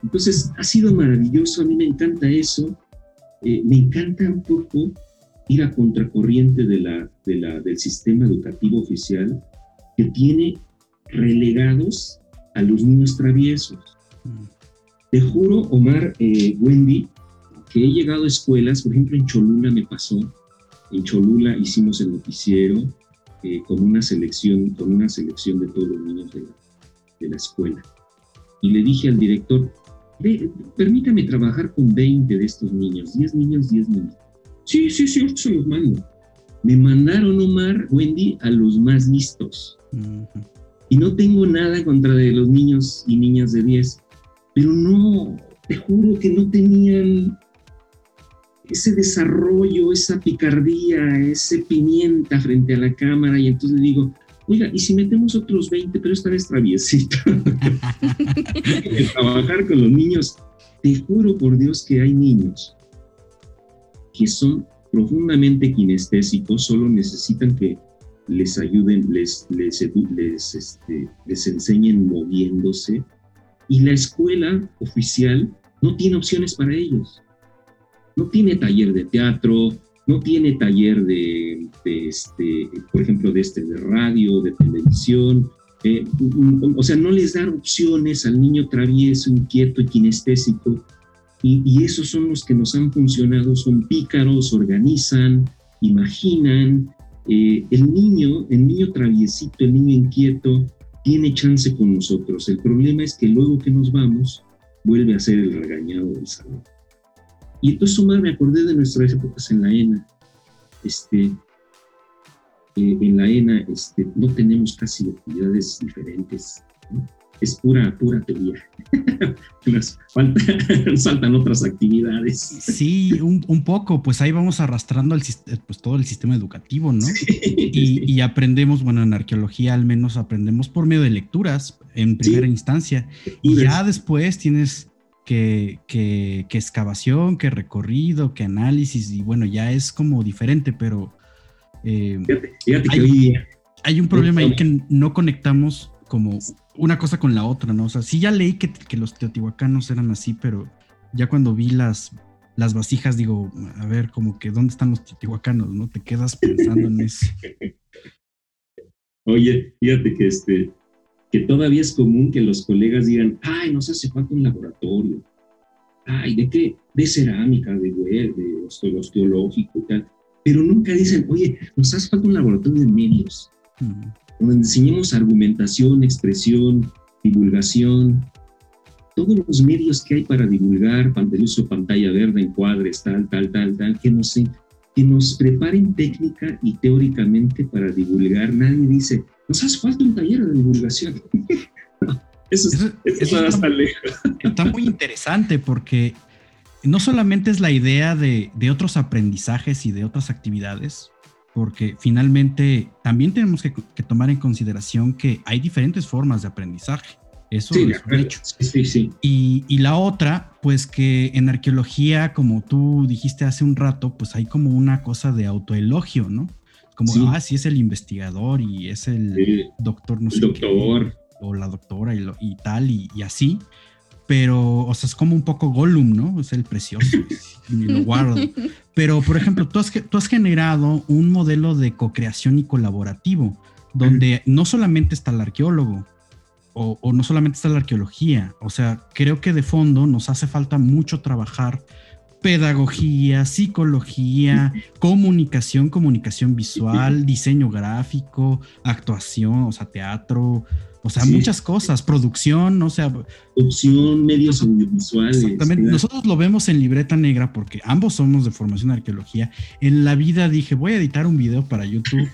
Entonces, ha sido maravilloso, a mí me encanta eso. Eh, me encanta un poco ir a contracorriente del sistema educativo oficial que tiene relegados a los niños traviesos. Te juro, Omar, eh, Wendy, que he llegado a escuelas, por ejemplo en Cholula me pasó, en Cholula hicimos el noticiero eh, con una selección, con una selección de todos los niños de la, de la escuela. Y le dije al director, permítame trabajar con 20 de estos niños, 10 niños, 10 niños. Sí, sí, sí, se los mando. Me mandaron, Omar, Wendy, a los más listos. Y no tengo nada contra de los niños y niñas de 10, pero no, te juro que no tenían ese desarrollo, esa picardía, ese pimienta frente a la cámara. Y entonces digo, oiga, ¿y si metemos otros 20, pero esta vez (laughs) trabajar con los niños. Te juro por Dios que hay niños que son profundamente kinestésicos, solo necesitan que les ayuden, les, les, les, este, les enseñen moviéndose. Y la escuela oficial no tiene opciones para ellos. No tiene taller de teatro, no tiene taller de, este, por ejemplo, de este de radio, de televisión, eh, o sea, no les dan opciones al niño travieso, inquieto y kinestésico, y, esos son los que nos han funcionado, son pícaros, organizan, imaginan. Eh, el niño, el niño traviesito, el niño inquieto, tiene chance con nosotros. El problema es que luego que nos vamos, vuelve a ser el regañado del salón. Y entonces, Omar, me acordé de nuestras épocas en la ENA. Este, eh, en la ENA este, no tenemos casi actividades diferentes. Es pura, pura teoría. (laughs) (laughs) Nos faltan otras actividades. Sí, un, un, poco, pues ahí vamos arrastrando el, pues todo el sistema educativo, ¿no? y, y, aprendemos, bueno, en arqueología al menos aprendemos por medio de lecturas en primera instancia. Y ya después tienes que, excavación, que recorrido, que análisis, y bueno, ya es como diferente, pero eh, hay, un problema ahí que no conectamos como una cosa con la otra, ¿no? O sea, sí ya leí que, los teotihuacanos eran así, pero ya cuando vi las, las vasijas, digo, a ver, como que ¿dónde están los teotihuacanos, no? Te quedas pensando en eso. (laughs) Oye, fíjate que este, que todavía es común que los colegas digan, ay, nos hace falta un laboratorio, ay, ¿de qué? De cerámica, de web, de osteológico y tal, pero nunca dicen, oye, nos hace falta un laboratorio de medios, donde enseñemos argumentación, expresión, divulgación, todos los medios que hay para divulgar, el uso de pantalla verde, encuadres, tal, tal, tal, tal, que nos, que nos preparen técnica y teóricamente para divulgar. Nadie dice, nos hace falta un taller de divulgación. (laughs) eso, está, lejos. Está muy interesante porque no solamente es la idea de, otros aprendizajes y de otras actividades, porque finalmente también tenemos que, tomar en consideración que hay diferentes formas de aprendizaje. Eso es un hecho. Sí, sí, y, y, la otra, pues que en arqueología, como tú dijiste hace un rato, pues hay como una cosa de autoelogio, ¿no? Como, ah, sí es el investigador y es el doctor, no sé Doctor. o la doctora y, y tal y, así, pero, o sea, es como un poco Gollum, ¿no? Es el precioso (laughs) y lo guardo. Pero, por ejemplo, tú has, tú has generado un modelo de co-creación y colaborativo, donde no solamente está el arqueólogo, o, o, no solamente está la arqueología, o sea, creo que de fondo nos hace falta mucho trabajar pedagogía, psicología, (laughs) comunicación, comunicación visual, diseño gráfico, actuación, o sea, teatro, o sea, muchas cosas, producción, o sea... Producción, medios audiovisuales. Exactamente. Nosotros lo vemos en Libreta Negra porque ambos somos de formación de arqueología. En la vida dije, voy a editar un video para YouTube.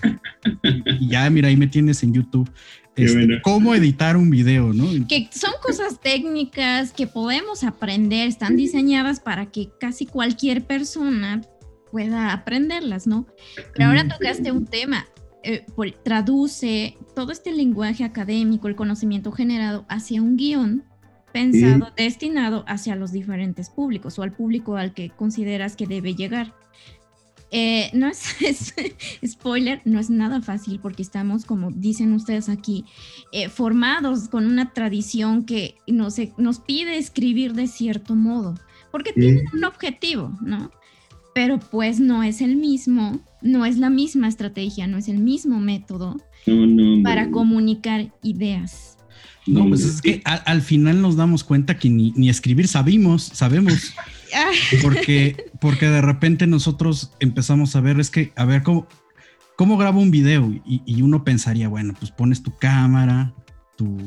(laughs) y ya, mira, ahí me tienes en YouTube. Este, cómo editar un video, ¿no? Que son cosas técnicas que podemos aprender, están diseñadas para que casi cualquier persona pueda aprenderlas, ¿no? Pero ahora tocaste un tema, eh, traduce todo este lenguaje académico, el conocimiento generado hacia un guion pensado, destinado hacia los diferentes públicos o al público al que consideras que debe llegar. Eh, no (laughs) es, spoiler, no es nada fácil porque estamos, como dicen ustedes aquí, eh, formados con una tradición que nos, nos pide escribir de cierto modo, porque tiene un objetivo, ¿no? Pero pues no es el mismo, no es la misma estrategia, no es el mismo método para comunicar ideas. No, pues es que al, final nos damos cuenta que ni, ni escribir sabemos, sabemos. (laughs) (laughs) Porque, porque de repente nosotros empezamos a ver, es que, a ver, ¿cómo, cómo grabo un video? Y, uno pensaría, bueno, pues pones tu cámara, tu,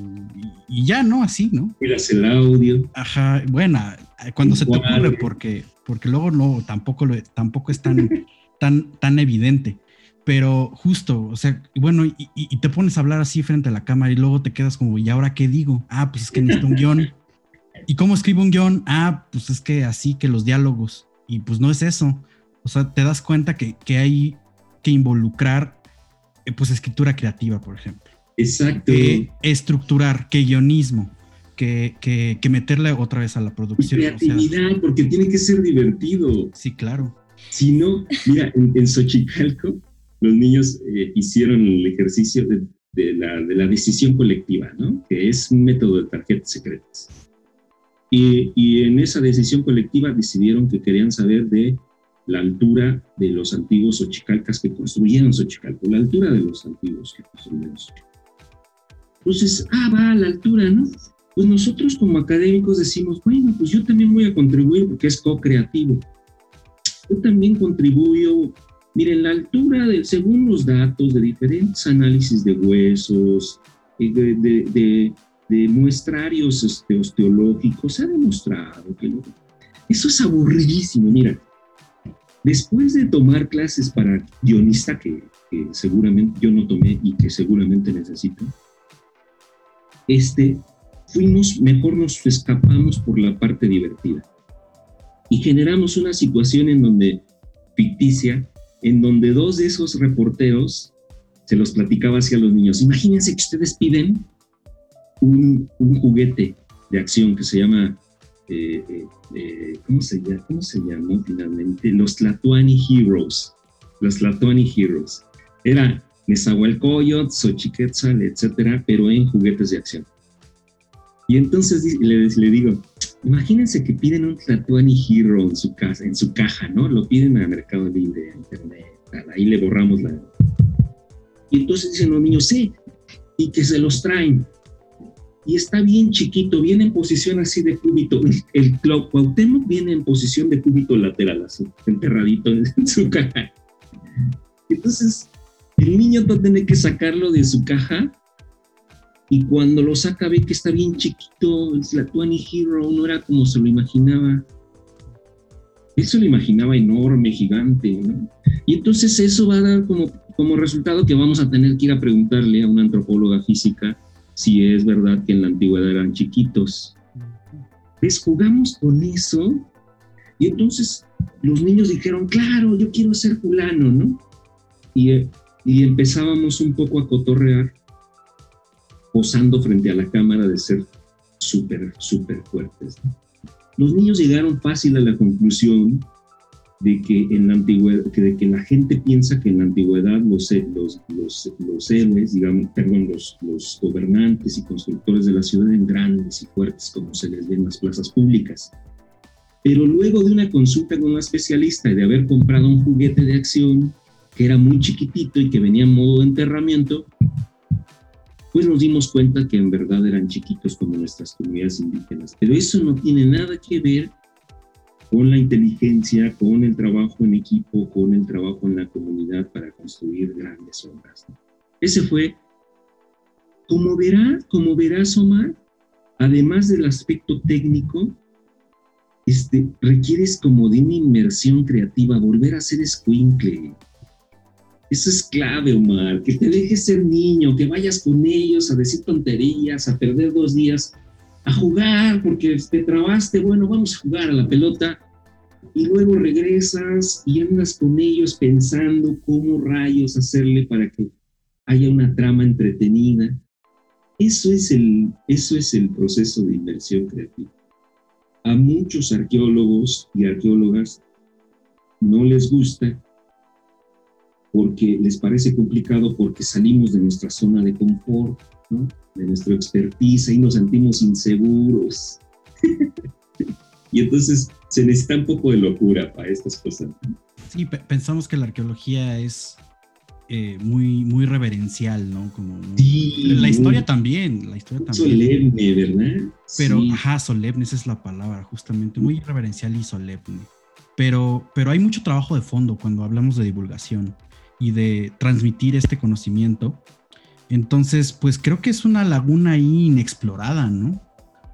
y, ya, ¿no? Así, ¿no? Miras el audio. Ajá, bueno, cuando se te ocurre, porque, porque luego no, tampoco, lo, tampoco es tan, tan, tan evidente. Pero justo, o sea, bueno, y, y, te pones a hablar así frente a la cámara y luego te quedas como, ¿y ahora qué digo? Ah, pues es que necesito un guion. ¿Y cómo escribo un guion? Ah, pues es que así que los diálogos. Y pues no es eso. O sea, te das cuenta que, hay que involucrar, eh, pues, escritura creativa, por ejemplo. Exacto. Que estructurar, que guionismo, que, que, meterle otra vez a la producción. creatividad, porque tiene que ser divertido. Sí, claro. Si no, mira, en, Xochicalco, los niños eh, hicieron el ejercicio de, la, de la decisión colectiva, ¿no? Que es un método de tarjetas secretas. Y, en esa decisión colectiva decidieron que querían saber de la altura de los antiguos Xochicalcas que construyeron Xochicalco, la altura de los antiguos que construyeron Xochicalco. Entonces, ah, va a la altura, ¿no? Pues nosotros como académicos decimos, bueno, pues yo también voy a contribuir porque es co-creativo. Yo también contribuyo, miren, la altura, de, según los datos de diferentes análisis de huesos, eh, de de muestrarios este, osteológicos, se ha demostrado que eso es aburridísimo. Mira, después de tomar clases para guionista, que, seguramente yo no tomé y que seguramente necesito, este, fuimos, mejor nos escapamos por la parte divertida. Y generamos una situación en donde, ficticia, en donde dos de esos reporteros se los platicaba hacia los niños. Imagínense que ustedes piden un, juguete de acción que se llama, eh, eh, eh, ¿cómo, se llama ¿cómo se llamó finalmente? Los Tlatuani Heroes. Los Tlatuani Heroes. Era Nezahualcóyotl, Xochiquetzal, etcétera, pero en juguetes de acción. Y entonces le, le digo, imagínense que piden un Tlatuani Hero en su, casa, en su caja, ¿no? Lo piden a Mercado Libre, a Internet, ahí le borramos la... Y entonces dicen los niños, sí, y que se los traen y está bien chiquito, viene en posición así de cúbito. El Cuauhtémoc viene en posición de cúbito lateral, así, enterradito en (laughs) su caja. Entonces, el niño va a tener que sacarlo de su caja y cuando lo saca ve que está bien chiquito, es la Twenty Hero, no era como se lo imaginaba. Él se lo imaginaba enorme, gigante, ¿no? Y entonces eso va a dar como, como resultado que vamos a tener que ir a preguntarle a una antropóloga física si es verdad que en la antigüedad eran chiquitos. Les jugamos con eso y entonces los niños dijeron, claro, yo quiero ser fulano, ¿no? Y, y empezábamos un poco a cotorrear, posando frente a la cámara de ser súper, súper fuertes. Los niños llegaron fácil a la conclusión de que en la antigüedad, de que la gente piensa que en la antigüedad los, los, los, los héroes, digamos, perdón, los, los gobernantes y constructores de la ciudad eran grandes y fuertes como se les ve en las plazas públicas. Pero luego de una consulta con un especialista y de haber comprado un juguete de acción que era muy chiquitito y que venía en modo de enterramiento, pues nos dimos cuenta que en verdad eran chiquitos como nuestras comunidades indígenas. Pero eso no tiene nada que ver con la inteligencia, con el trabajo en equipo, con el trabajo en la comunidad para construir grandes obras. Ese fue, como verás, como verás, Omar, además del aspecto técnico, este, requieres como de una inmersión creativa, volver a ser escuincle. Eso es clave, Omar, que te dejes ser niño, que vayas con ellos a decir tonterías, a perder dos días a jugar porque te trabaste, bueno, vamos a jugar a la pelota y luego regresas y andas con ellos pensando cómo rayos hacerle para que haya una trama entretenida. Eso es el, eso es el proceso de inversión creativa. A muchos arqueólogos y arqueólogas no les gusta porque les parece complicado porque salimos de nuestra zona de confort, ¿no? de nuestra expertise y nos sentimos inseguros. (laughs) y entonces se necesita un poco de locura para estas cosas. Sí, pensamos que la arqueología es eh, muy, muy reverencial, ¿no? Como la historia también, la historia también. Solemne, ¿verdad? Pero, ajá, solemne, esa es la palabra, justamente, muy reverencial y solemne. Pero, pero hay mucho trabajo de fondo cuando hablamos de divulgación y de transmitir este conocimiento entonces, pues creo que es una laguna ahí inexplorada, ¿no?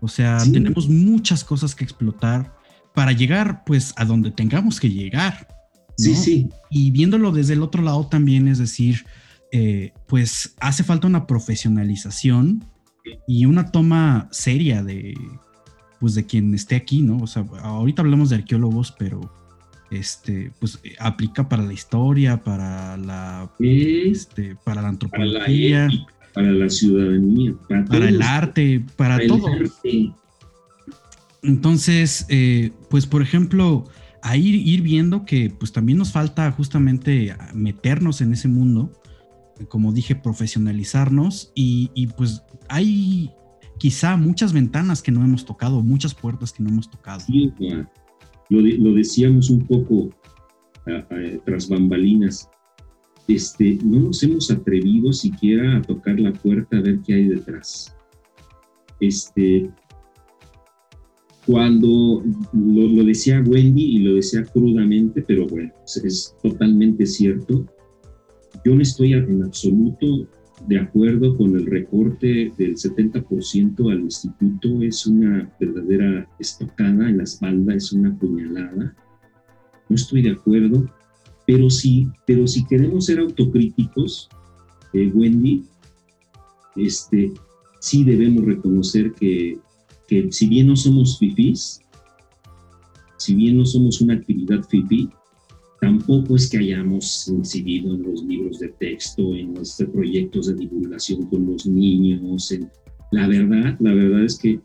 O sea, tenemos muchas cosas que explotar para llegar, pues, a donde tengamos que llegar. Sí, sí. Y viéndolo desde el otro lado también, es decir, eh, pues hace falta una profesionalización y una toma seria de, pues, de quien esté aquí, ¿no? O sea, ahorita hablamos de arqueólogos, pero este, pues eh, aplica para la historia, para la, este, para la antropología, para la, ciudadanía, para, el arte, para, todo. Entonces, eh, pues por ejemplo, a ir, ir viendo que pues también nos falta justamente meternos en ese mundo, como dije, profesionalizarnos y, y pues hay quizá muchas ventanas que no hemos tocado, muchas puertas que no hemos tocado. Sí, lo, decíamos un poco tras bambalinas, este, no nos hemos atrevido siquiera a tocar la puerta a ver qué hay detrás. Este, cuando lo, decía Wendy y lo decía crudamente, pero bueno, es totalmente cierto, yo no estoy en absoluto de acuerdo con el recorte del 70% al instituto, es una verdadera estocada en la espalda, es una puñalada. No estoy de acuerdo, pero sí, pero si queremos ser autocríticos, eh, Wendy, este, sí debemos reconocer que, que si bien no somos fifís, si bien no somos una actividad fifi, Tampoco es que hayamos incidido en los libros de texto, en los proyectos de divulgación con los niños. La verdad, la verdad es que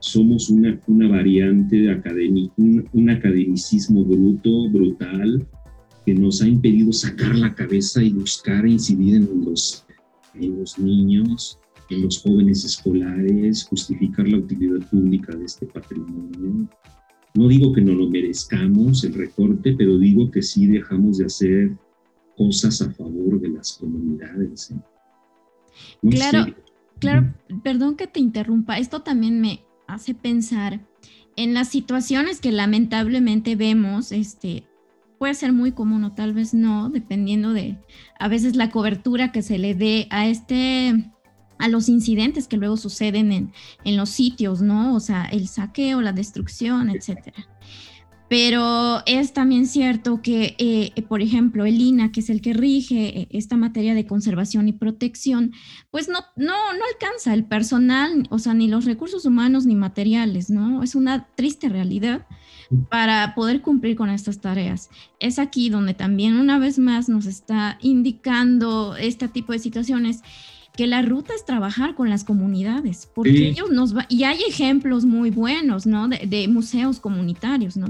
somos una, variante de un, academicismo bruto, brutal, que nos ha impedido sacar la cabeza y buscar incidir en los niños, en los jóvenes escolares, justificar la utilidad pública de este patrimonio. No digo que no lo merezcamos el recorte, pero digo que sí dejamos de hacer cosas a favor de las comunidades. ¿eh? claro, claro, perdón que te interrumpa, esto también me hace pensar en las situaciones que lamentablemente vemos, este, puede ser muy común o tal vez no, dependiendo de a veces la cobertura que se le dé a este a los incidentes que luego suceden en, en, los sitios, ¿no? O sea, el saqueo, la destrucción, etcétera. Pero es también cierto que, eh, por ejemplo, el INA, que es el que rige eh, esta materia de conservación y protección, pues no, no, no alcanza el personal, o sea, ni los recursos humanos ni materiales, ¿no? Es una triste realidad para poder cumplir con estas tareas. Es aquí donde también una vez más nos está indicando este tipo de situaciones que la ruta es trabajar con las comunidades, porque ellos nos va, y hay ejemplos muy buenos, ¿no? De, museos comunitarios, ¿no?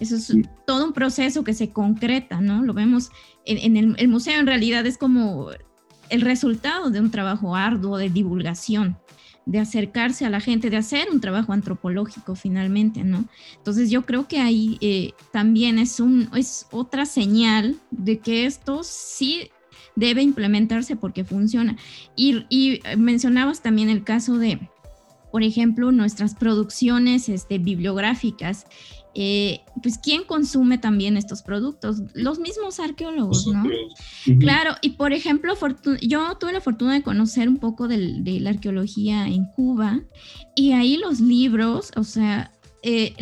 eso es todo un proceso que se concreta, ¿no? Lo vemos en, el, el, museo en realidad es como el resultado de un trabajo arduo de divulgación de acercarse a la gente, de hacer un trabajo antropológico finalmente, ¿no? Entonces yo creo que ahí eh, también es, un, es otra señal de que esto sí debe implementarse porque funciona. Y, y mencionabas también el caso de, por ejemplo, nuestras producciones este, bibliográficas eh, pues quién consume también estos productos, los mismos arqueólogos, ¿no? Claro, y por ejemplo, yo tuve la fortuna de conocer un poco de la arqueología en Cuba y ahí los libros, o sea, eh,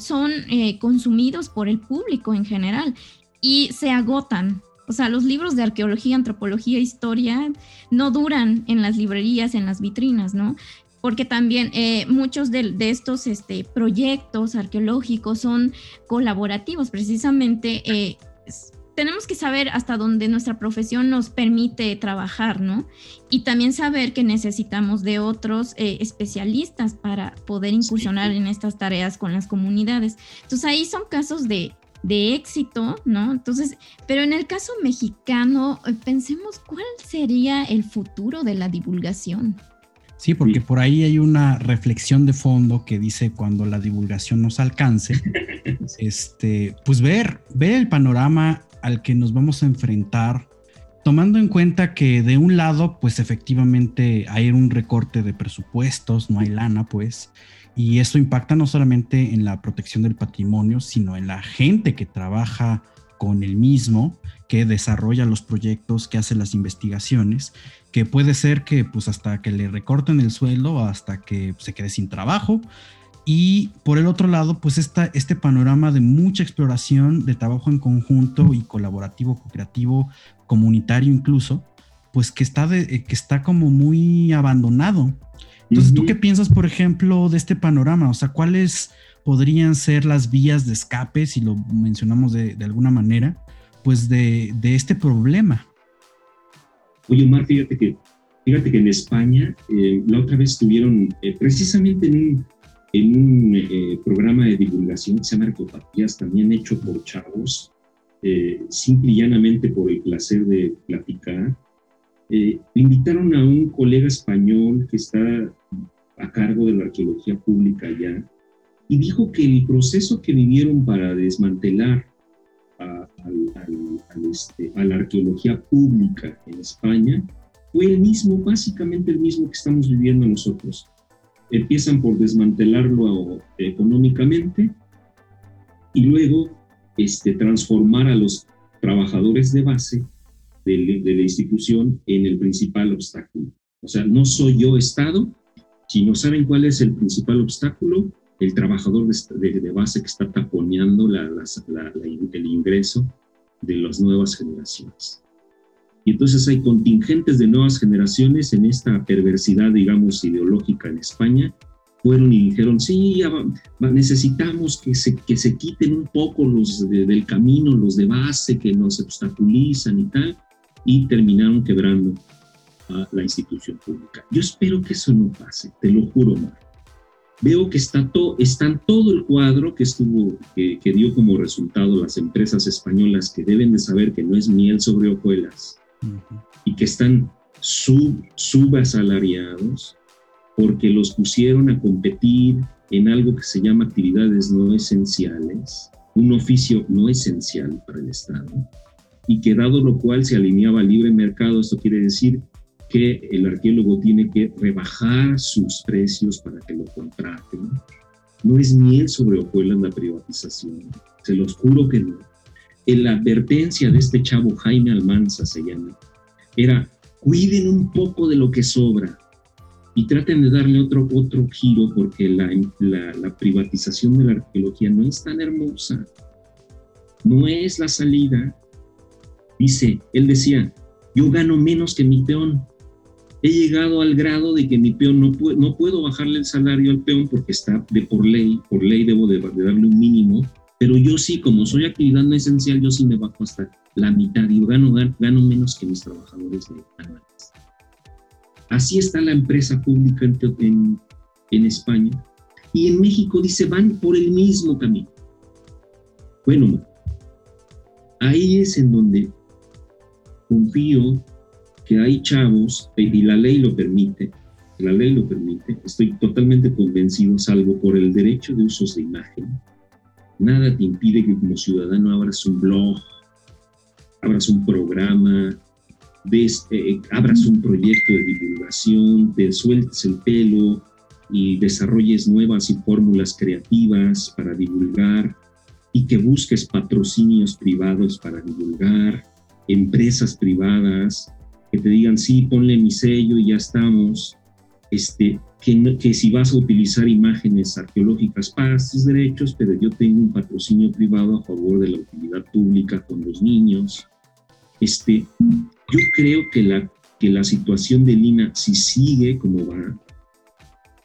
son eh, consumidos por el público en general y se agotan. O sea, los libros de arqueología, antropología, historia no duran en las librerías, en las vitrinas, ¿no? porque también eh, muchos de, estos este, proyectos arqueológicos son colaborativos, precisamente. Eh, tenemos que saber hasta dónde nuestra profesión nos permite trabajar, ¿no? Y también saber que necesitamos de otros eh, especialistas para poder incursionar en estas tareas con las comunidades. Entonces ahí son casos de, de éxito, ¿no? Entonces, pero en el caso mexicano, pensemos cuál sería el futuro de la divulgación. Sí, porque por ahí hay una reflexión de fondo que dice cuando la divulgación nos alcance, (laughs) este, pues ver, ver el panorama al que nos vamos a enfrentar, tomando en cuenta que de un lado, pues efectivamente hay un recorte de presupuestos, no hay lana, pues, y eso impacta no solamente en la protección del patrimonio, sino en la gente que trabaja con el mismo, que desarrolla los proyectos, que hace las investigaciones que puede ser que pues hasta que le recorten el sueldo, hasta que se quede sin trabajo. Y por el otro lado, pues este panorama de mucha exploración, de trabajo en conjunto y colaborativo, creativo, comunitario incluso, pues que está, de, eh, que está como muy abandonado. Entonces, ¿tú qué piensas, por ejemplo, de este panorama? O sea, ¿cuáles podrían ser las vías de escape, si lo mencionamos de, de alguna manera, pues de, de este problema? Oye, Omar, fíjate que, fíjate que en España eh, la otra vez tuvieron, eh, precisamente en un, en un eh, programa de divulgación que se llama Arcopatías, también hecho por chavos, simple y llanamente por el placer de platicar, invitaron a un colega español que está a cargo de la arqueología pública allá, y dijo que el proceso que vivieron para desmantelar este, a, la arqueología pública en España fue el mismo, básicamente el mismo que estamos viviendo nosotros. Empiezan por desmantelarlo económicamente y luego este, transformar a los trabajadores de base de, de la institución en el principal obstáculo. O sea, no soy yo Estado, si no saben cuál es el principal obstáculo, el trabajador de, base que está taponeando la, el ingreso de las nuevas generaciones. Y entonces hay contingentes de nuevas generaciones en esta perversidad, digamos, ideológica en España, fueron y dijeron, sí, necesitamos que se, que se quiten un poco los del camino, los de base que nos obstaculizan y tal, y terminaron quebrando a la institución pública. Yo espero que eso no pase, te lo juro, Mar veo que está, todo están todo el cuadro que, estuvo, que, dio como resultado las empresas españolas que deben de saber que no es miel sobre hojuelas y que están sub, subasalariados porque los pusieron a competir en algo que se llama actividades no esenciales, un oficio no esencial para el Estado, y que dado lo cual se alineaba al libre mercado, esto quiere decir que el arqueólogo tiene que rebajar sus precios para que lo contraten. No es miel sobre hojuelas la privatización, se los juro que no. En la advertencia de este chavo Jaime Almanza se llama, era cuiden un poco de lo que sobra y traten de darle otro, otro giro porque la, la, la privatización de la arqueología no es tan hermosa, no es la salida. Dice, él decía, yo gano menos que mi peón, he llegado al grado de que mi peón no, puede, no puedo bajarle el salario al peón porque está de por ley, por ley debo de, darle un mínimo, pero yo sí, como soy actividad no esencial, yo sí me bajo hasta la mitad y gano, gano, menos que mis trabajadores de anuales. Así está la empresa pública en, en España. Y en México dice, van por el mismo camino. Bueno, ahí es en donde confío que hay chavos, y la ley lo permite, la ley lo permite, estoy totalmente convencido, salvo por el derecho de usos de imagen. Nada te impide que como ciudadano abras un blog, abras un programa, ves, eh, abras un proyecto de divulgación, te sueltes el pelo y desarrolles nuevas y fórmulas creativas para divulgar y que busques patrocinios privados para divulgar, empresas privadas que te digan, sí, ponle mi sello y ya estamos, este, que, que si vas a utilizar imágenes arqueológicas, pagas tus derechos, pero yo tengo un patrocinio privado a favor de la utilidad pública con los niños. Este, yo creo que la, que la situación de Lina, si sigue como va,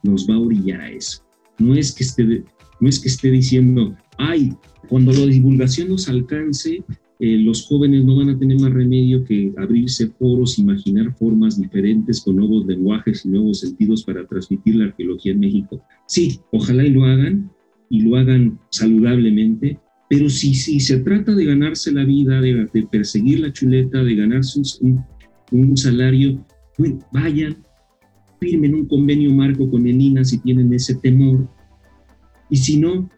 nos va a orillar a eso. No es que esté, no es que esté diciendo, ay, cuando la divulgación nos alcance, eh, los jóvenes no van a tener más remedio que abrirse foros, imaginar formas diferentes con nuevos lenguajes y nuevos sentidos para transmitir la arqueología en México. Sí, ojalá y lo hagan, y lo hagan saludablemente, pero si, si se trata de ganarse la vida, de, perseguir la chuleta, de ganarse un, salario, vayan, firmen un convenio marco con el si tienen ese temor, y si no,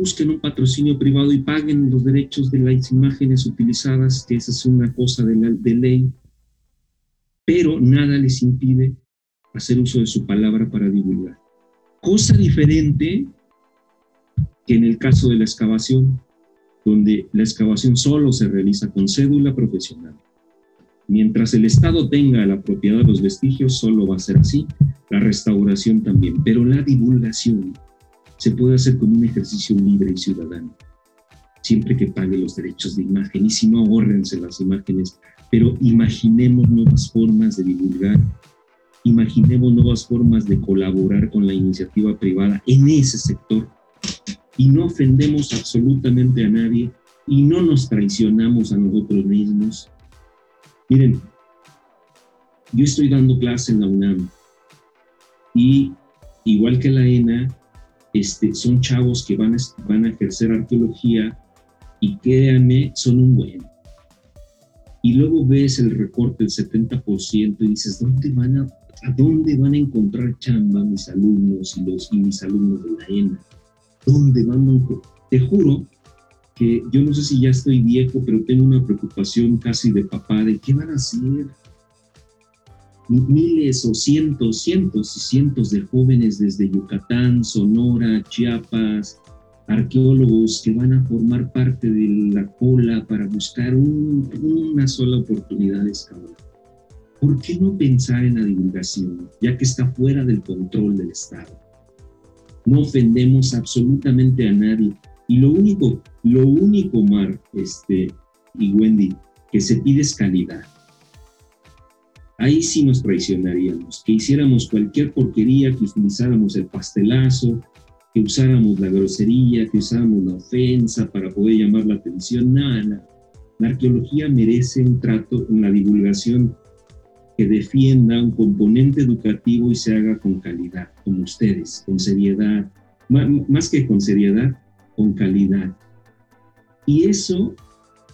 busquen un patrocinio privado y paguen los derechos de las imágenes utilizadas, que esa es una cosa de, la, de ley, pero nada les impide hacer uso de su palabra para divulgar. Cosa diferente que en el caso de la excavación, donde la excavación solo se realiza con cédula profesional. Mientras el Estado tenga la propiedad de los vestigios, solo va a ser así, la restauración también, pero la divulgación se puede hacer con un ejercicio libre y ciudadano, siempre que pague los derechos de imagen y si no, ahorrense las imágenes, pero imaginemos nuevas formas de divulgar, imaginemos nuevas formas de colaborar con la iniciativa privada en ese sector y no ofendemos absolutamente a nadie y no nos traicionamos a nosotros mismos. Miren, yo estoy dando clase en la UNAM y igual que la ENA, este, son chavos que van a, van a ejercer arqueología y créanme, son un buen. Y luego ves el recorte del 70% y dices, ¿dónde van a, ¿a dónde van a encontrar chamba mis alumnos y, los, y mis alumnos de la ENA? ¿Dónde van a Te juro que yo no sé si ya estoy viejo, pero tengo una preocupación casi de papá de qué van a hacer miles o cientos, cientos y cientos de jóvenes desde Yucatán, Sonora, Chiapas, arqueólogos que van a formar parte de la cola para buscar una sola oportunidad de escalar. ¿Por qué no pensar en la divulgación, ya que está fuera del control del Estado? No ofendemos absolutamente a nadie. Y lo único, lo único, Mar este, y Wendy, que se pide es calidad ahí sí nos traicionaríamos, que hiciéramos cualquier porquería, que utilizáramos el pastelazo, que usáramos la grosería, que usáramos la ofensa para poder llamar la atención. Nada, la, arqueología merece un trato, una divulgación que defienda un componente educativo y se haga con calidad, como ustedes, con seriedad, más que con seriedad, con calidad. Y eso,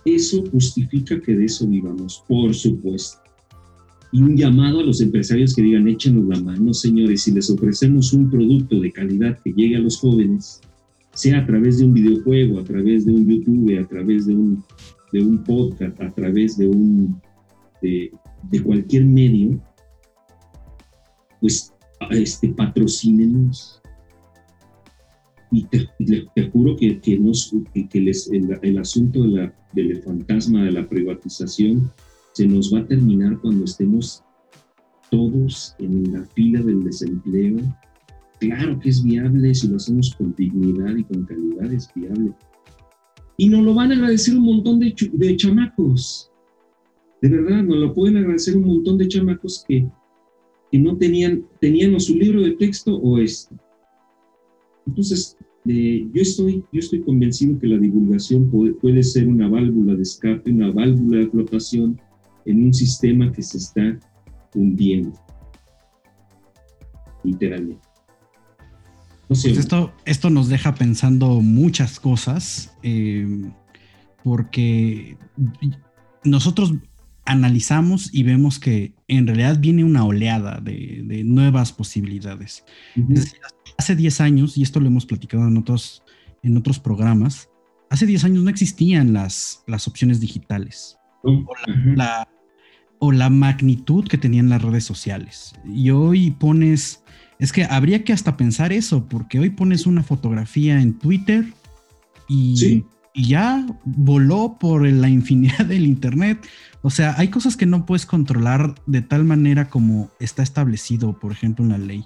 eso justifica que de eso vivamos, por supuesto y un llamado a los empresarios que digan, échenos la mano, señores, si les ofrecemos un producto de calidad que llegue a los jóvenes, sea a través de un videojuego, a través de un YouTube, a través de un, de un podcast, a través de, un, de, cualquier medio, pues este, patrocínenos. Y te, te juro que, que, nos, que, les, el, el, asunto de la, del fantasma de la privatización se nos va a terminar cuando estemos todos en la fila del desempleo. Claro que es viable si lo hacemos con dignidad y con calidad, es viable. Y nos lo van a agradecer un montón de, de chamacos. De verdad, nos lo pueden agradecer un montón de chamacos que, que no tenían, tenían su libro de texto o esto. Entonces, eh, yo, estoy, yo estoy convencido que la divulgación puede, puede ser una válvula de escape, una válvula de flotación en un sistema que se está hundiendo. literalmente. Pues esto, esto nos deja pensando muchas cosas, eh, porque nosotros analizamos y vemos que en realidad viene una oleada de, nuevas posibilidades. hace 10 años, y esto lo hemos platicado en otros, en otros programas, hace 10 años no existían las, las opciones digitales o, la, o la magnitud que tenían las redes sociales. Y hoy pones es que habría que hasta pensar eso, porque hoy pones una fotografía en Twitter y, ya voló por la infinidad del Internet. O sea, hay cosas que no puedes controlar de tal manera como está establecido, por ejemplo, en la ley.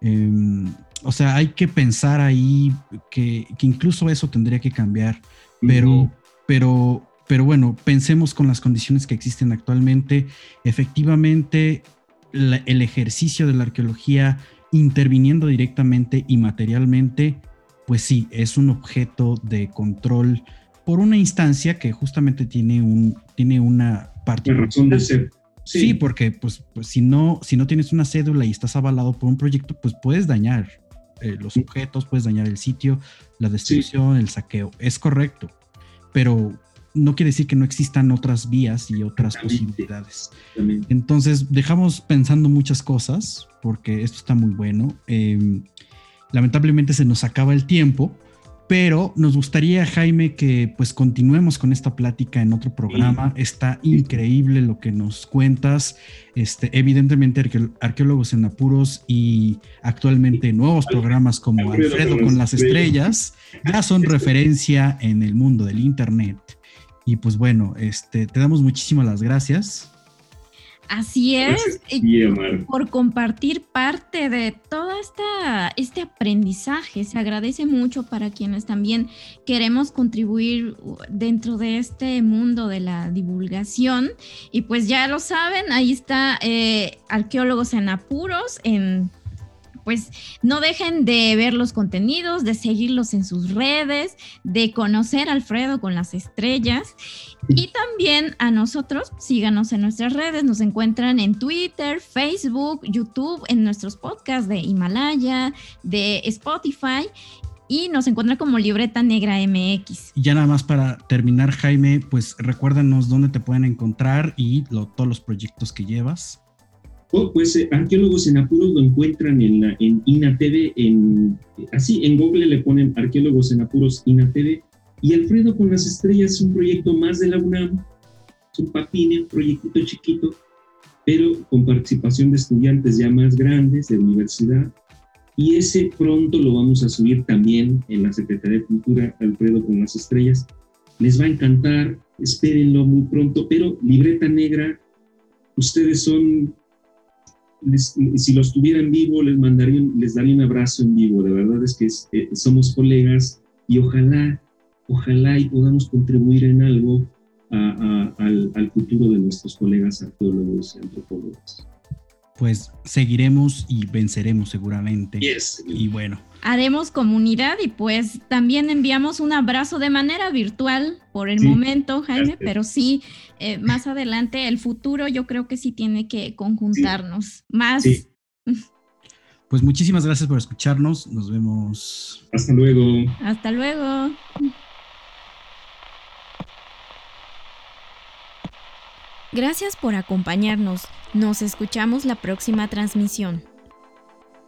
Em, o sea, hay que pensar ahí que, incluso eso tendría que cambiar, pero, pero, pero bueno, pensemos con las condiciones que existen actualmente. Efectivamente, el ejercicio de la arqueología interviniendo directamente y materialmente, pues sí, es un objeto de control por una instancia que justamente tiene, un, tiene una parte. razón de ser. Sí. porque pues, pues, si, no, si no tienes una cédula y estás avalado por un proyecto, pues puedes dañar eh, los objetos, puedes dañar el sitio, la destrucción, el saqueo. Es correcto. Pero no quiere decir que no existan otras vías y otras posibilidades. Entonces, dejamos pensando muchas cosas, porque esto está muy bueno. Em, lamentablemente se nos acaba el tiempo, pero nos gustaría, Jaime, que pues continuemos con esta plática en otro programa. Está increíble lo que nos cuentas. Este, evidentemente, arqueólogos en apuros y actualmente nuevos programas como Alfredo con las estrellas ya son (laughs) referencia en el mundo del Internet. Y pues bueno, este, te damos muchísimas las gracias. Así es, por compartir parte de todo esta, este aprendizaje. Se agradece mucho para quienes también queremos contribuir dentro de este mundo de la divulgación. Y pues ya lo saben, ahí está eh, Arqueólogos en Apuros en pues no dejen de ver los contenidos, de seguirlos en sus redes, de conocer a Alfredo con las estrellas y también a nosotros, síganos en nuestras redes, nos encuentran en Twitter, Facebook, YouTube, en nuestros podcasts de Himalaya, de Spotify y nos encuentran como Libreta Negra MX. Y ya nada más para terminar, Jaime, pues recuérdanos dónde te pueden encontrar y todos los proyectos que llevas. Oh, pues eh, arqueólogos en apuros lo encuentran en, la, en en, así en Google le ponen arqueólogos en apuros INATV. Y Alfredo con las estrellas es un proyecto más de la UNAM, es un papine, un proyectito chiquito, pero con participación de estudiantes ya más grandes de universidad. Y ese pronto lo vamos a subir también en la Secretaría de Cultura, Alfredo con las estrellas. Les va a encantar, espérenlo muy pronto, pero libreta negra, ustedes son si los tuvieran vivo, les, mandaría, les daría un abrazo en vivo. De verdad es que eh, somos colegas y ojalá, ojalá y podamos contribuir en algo al, al, futuro de nuestros colegas arqueólogos y antropólogos. Pues seguiremos y venceremos seguramente. Y bueno, haremos comunidad y pues también enviamos un abrazo de manera virtual por el momento, Jaime, pero sí, eh, más adelante, el futuro yo creo que sí tiene que conjuntarnos más. (laughs) Pues muchísimas gracias por escucharnos, nos vemos. Hasta luego. Hasta luego. Gracias por acompañarnos. Nos escuchamos la próxima transmisión.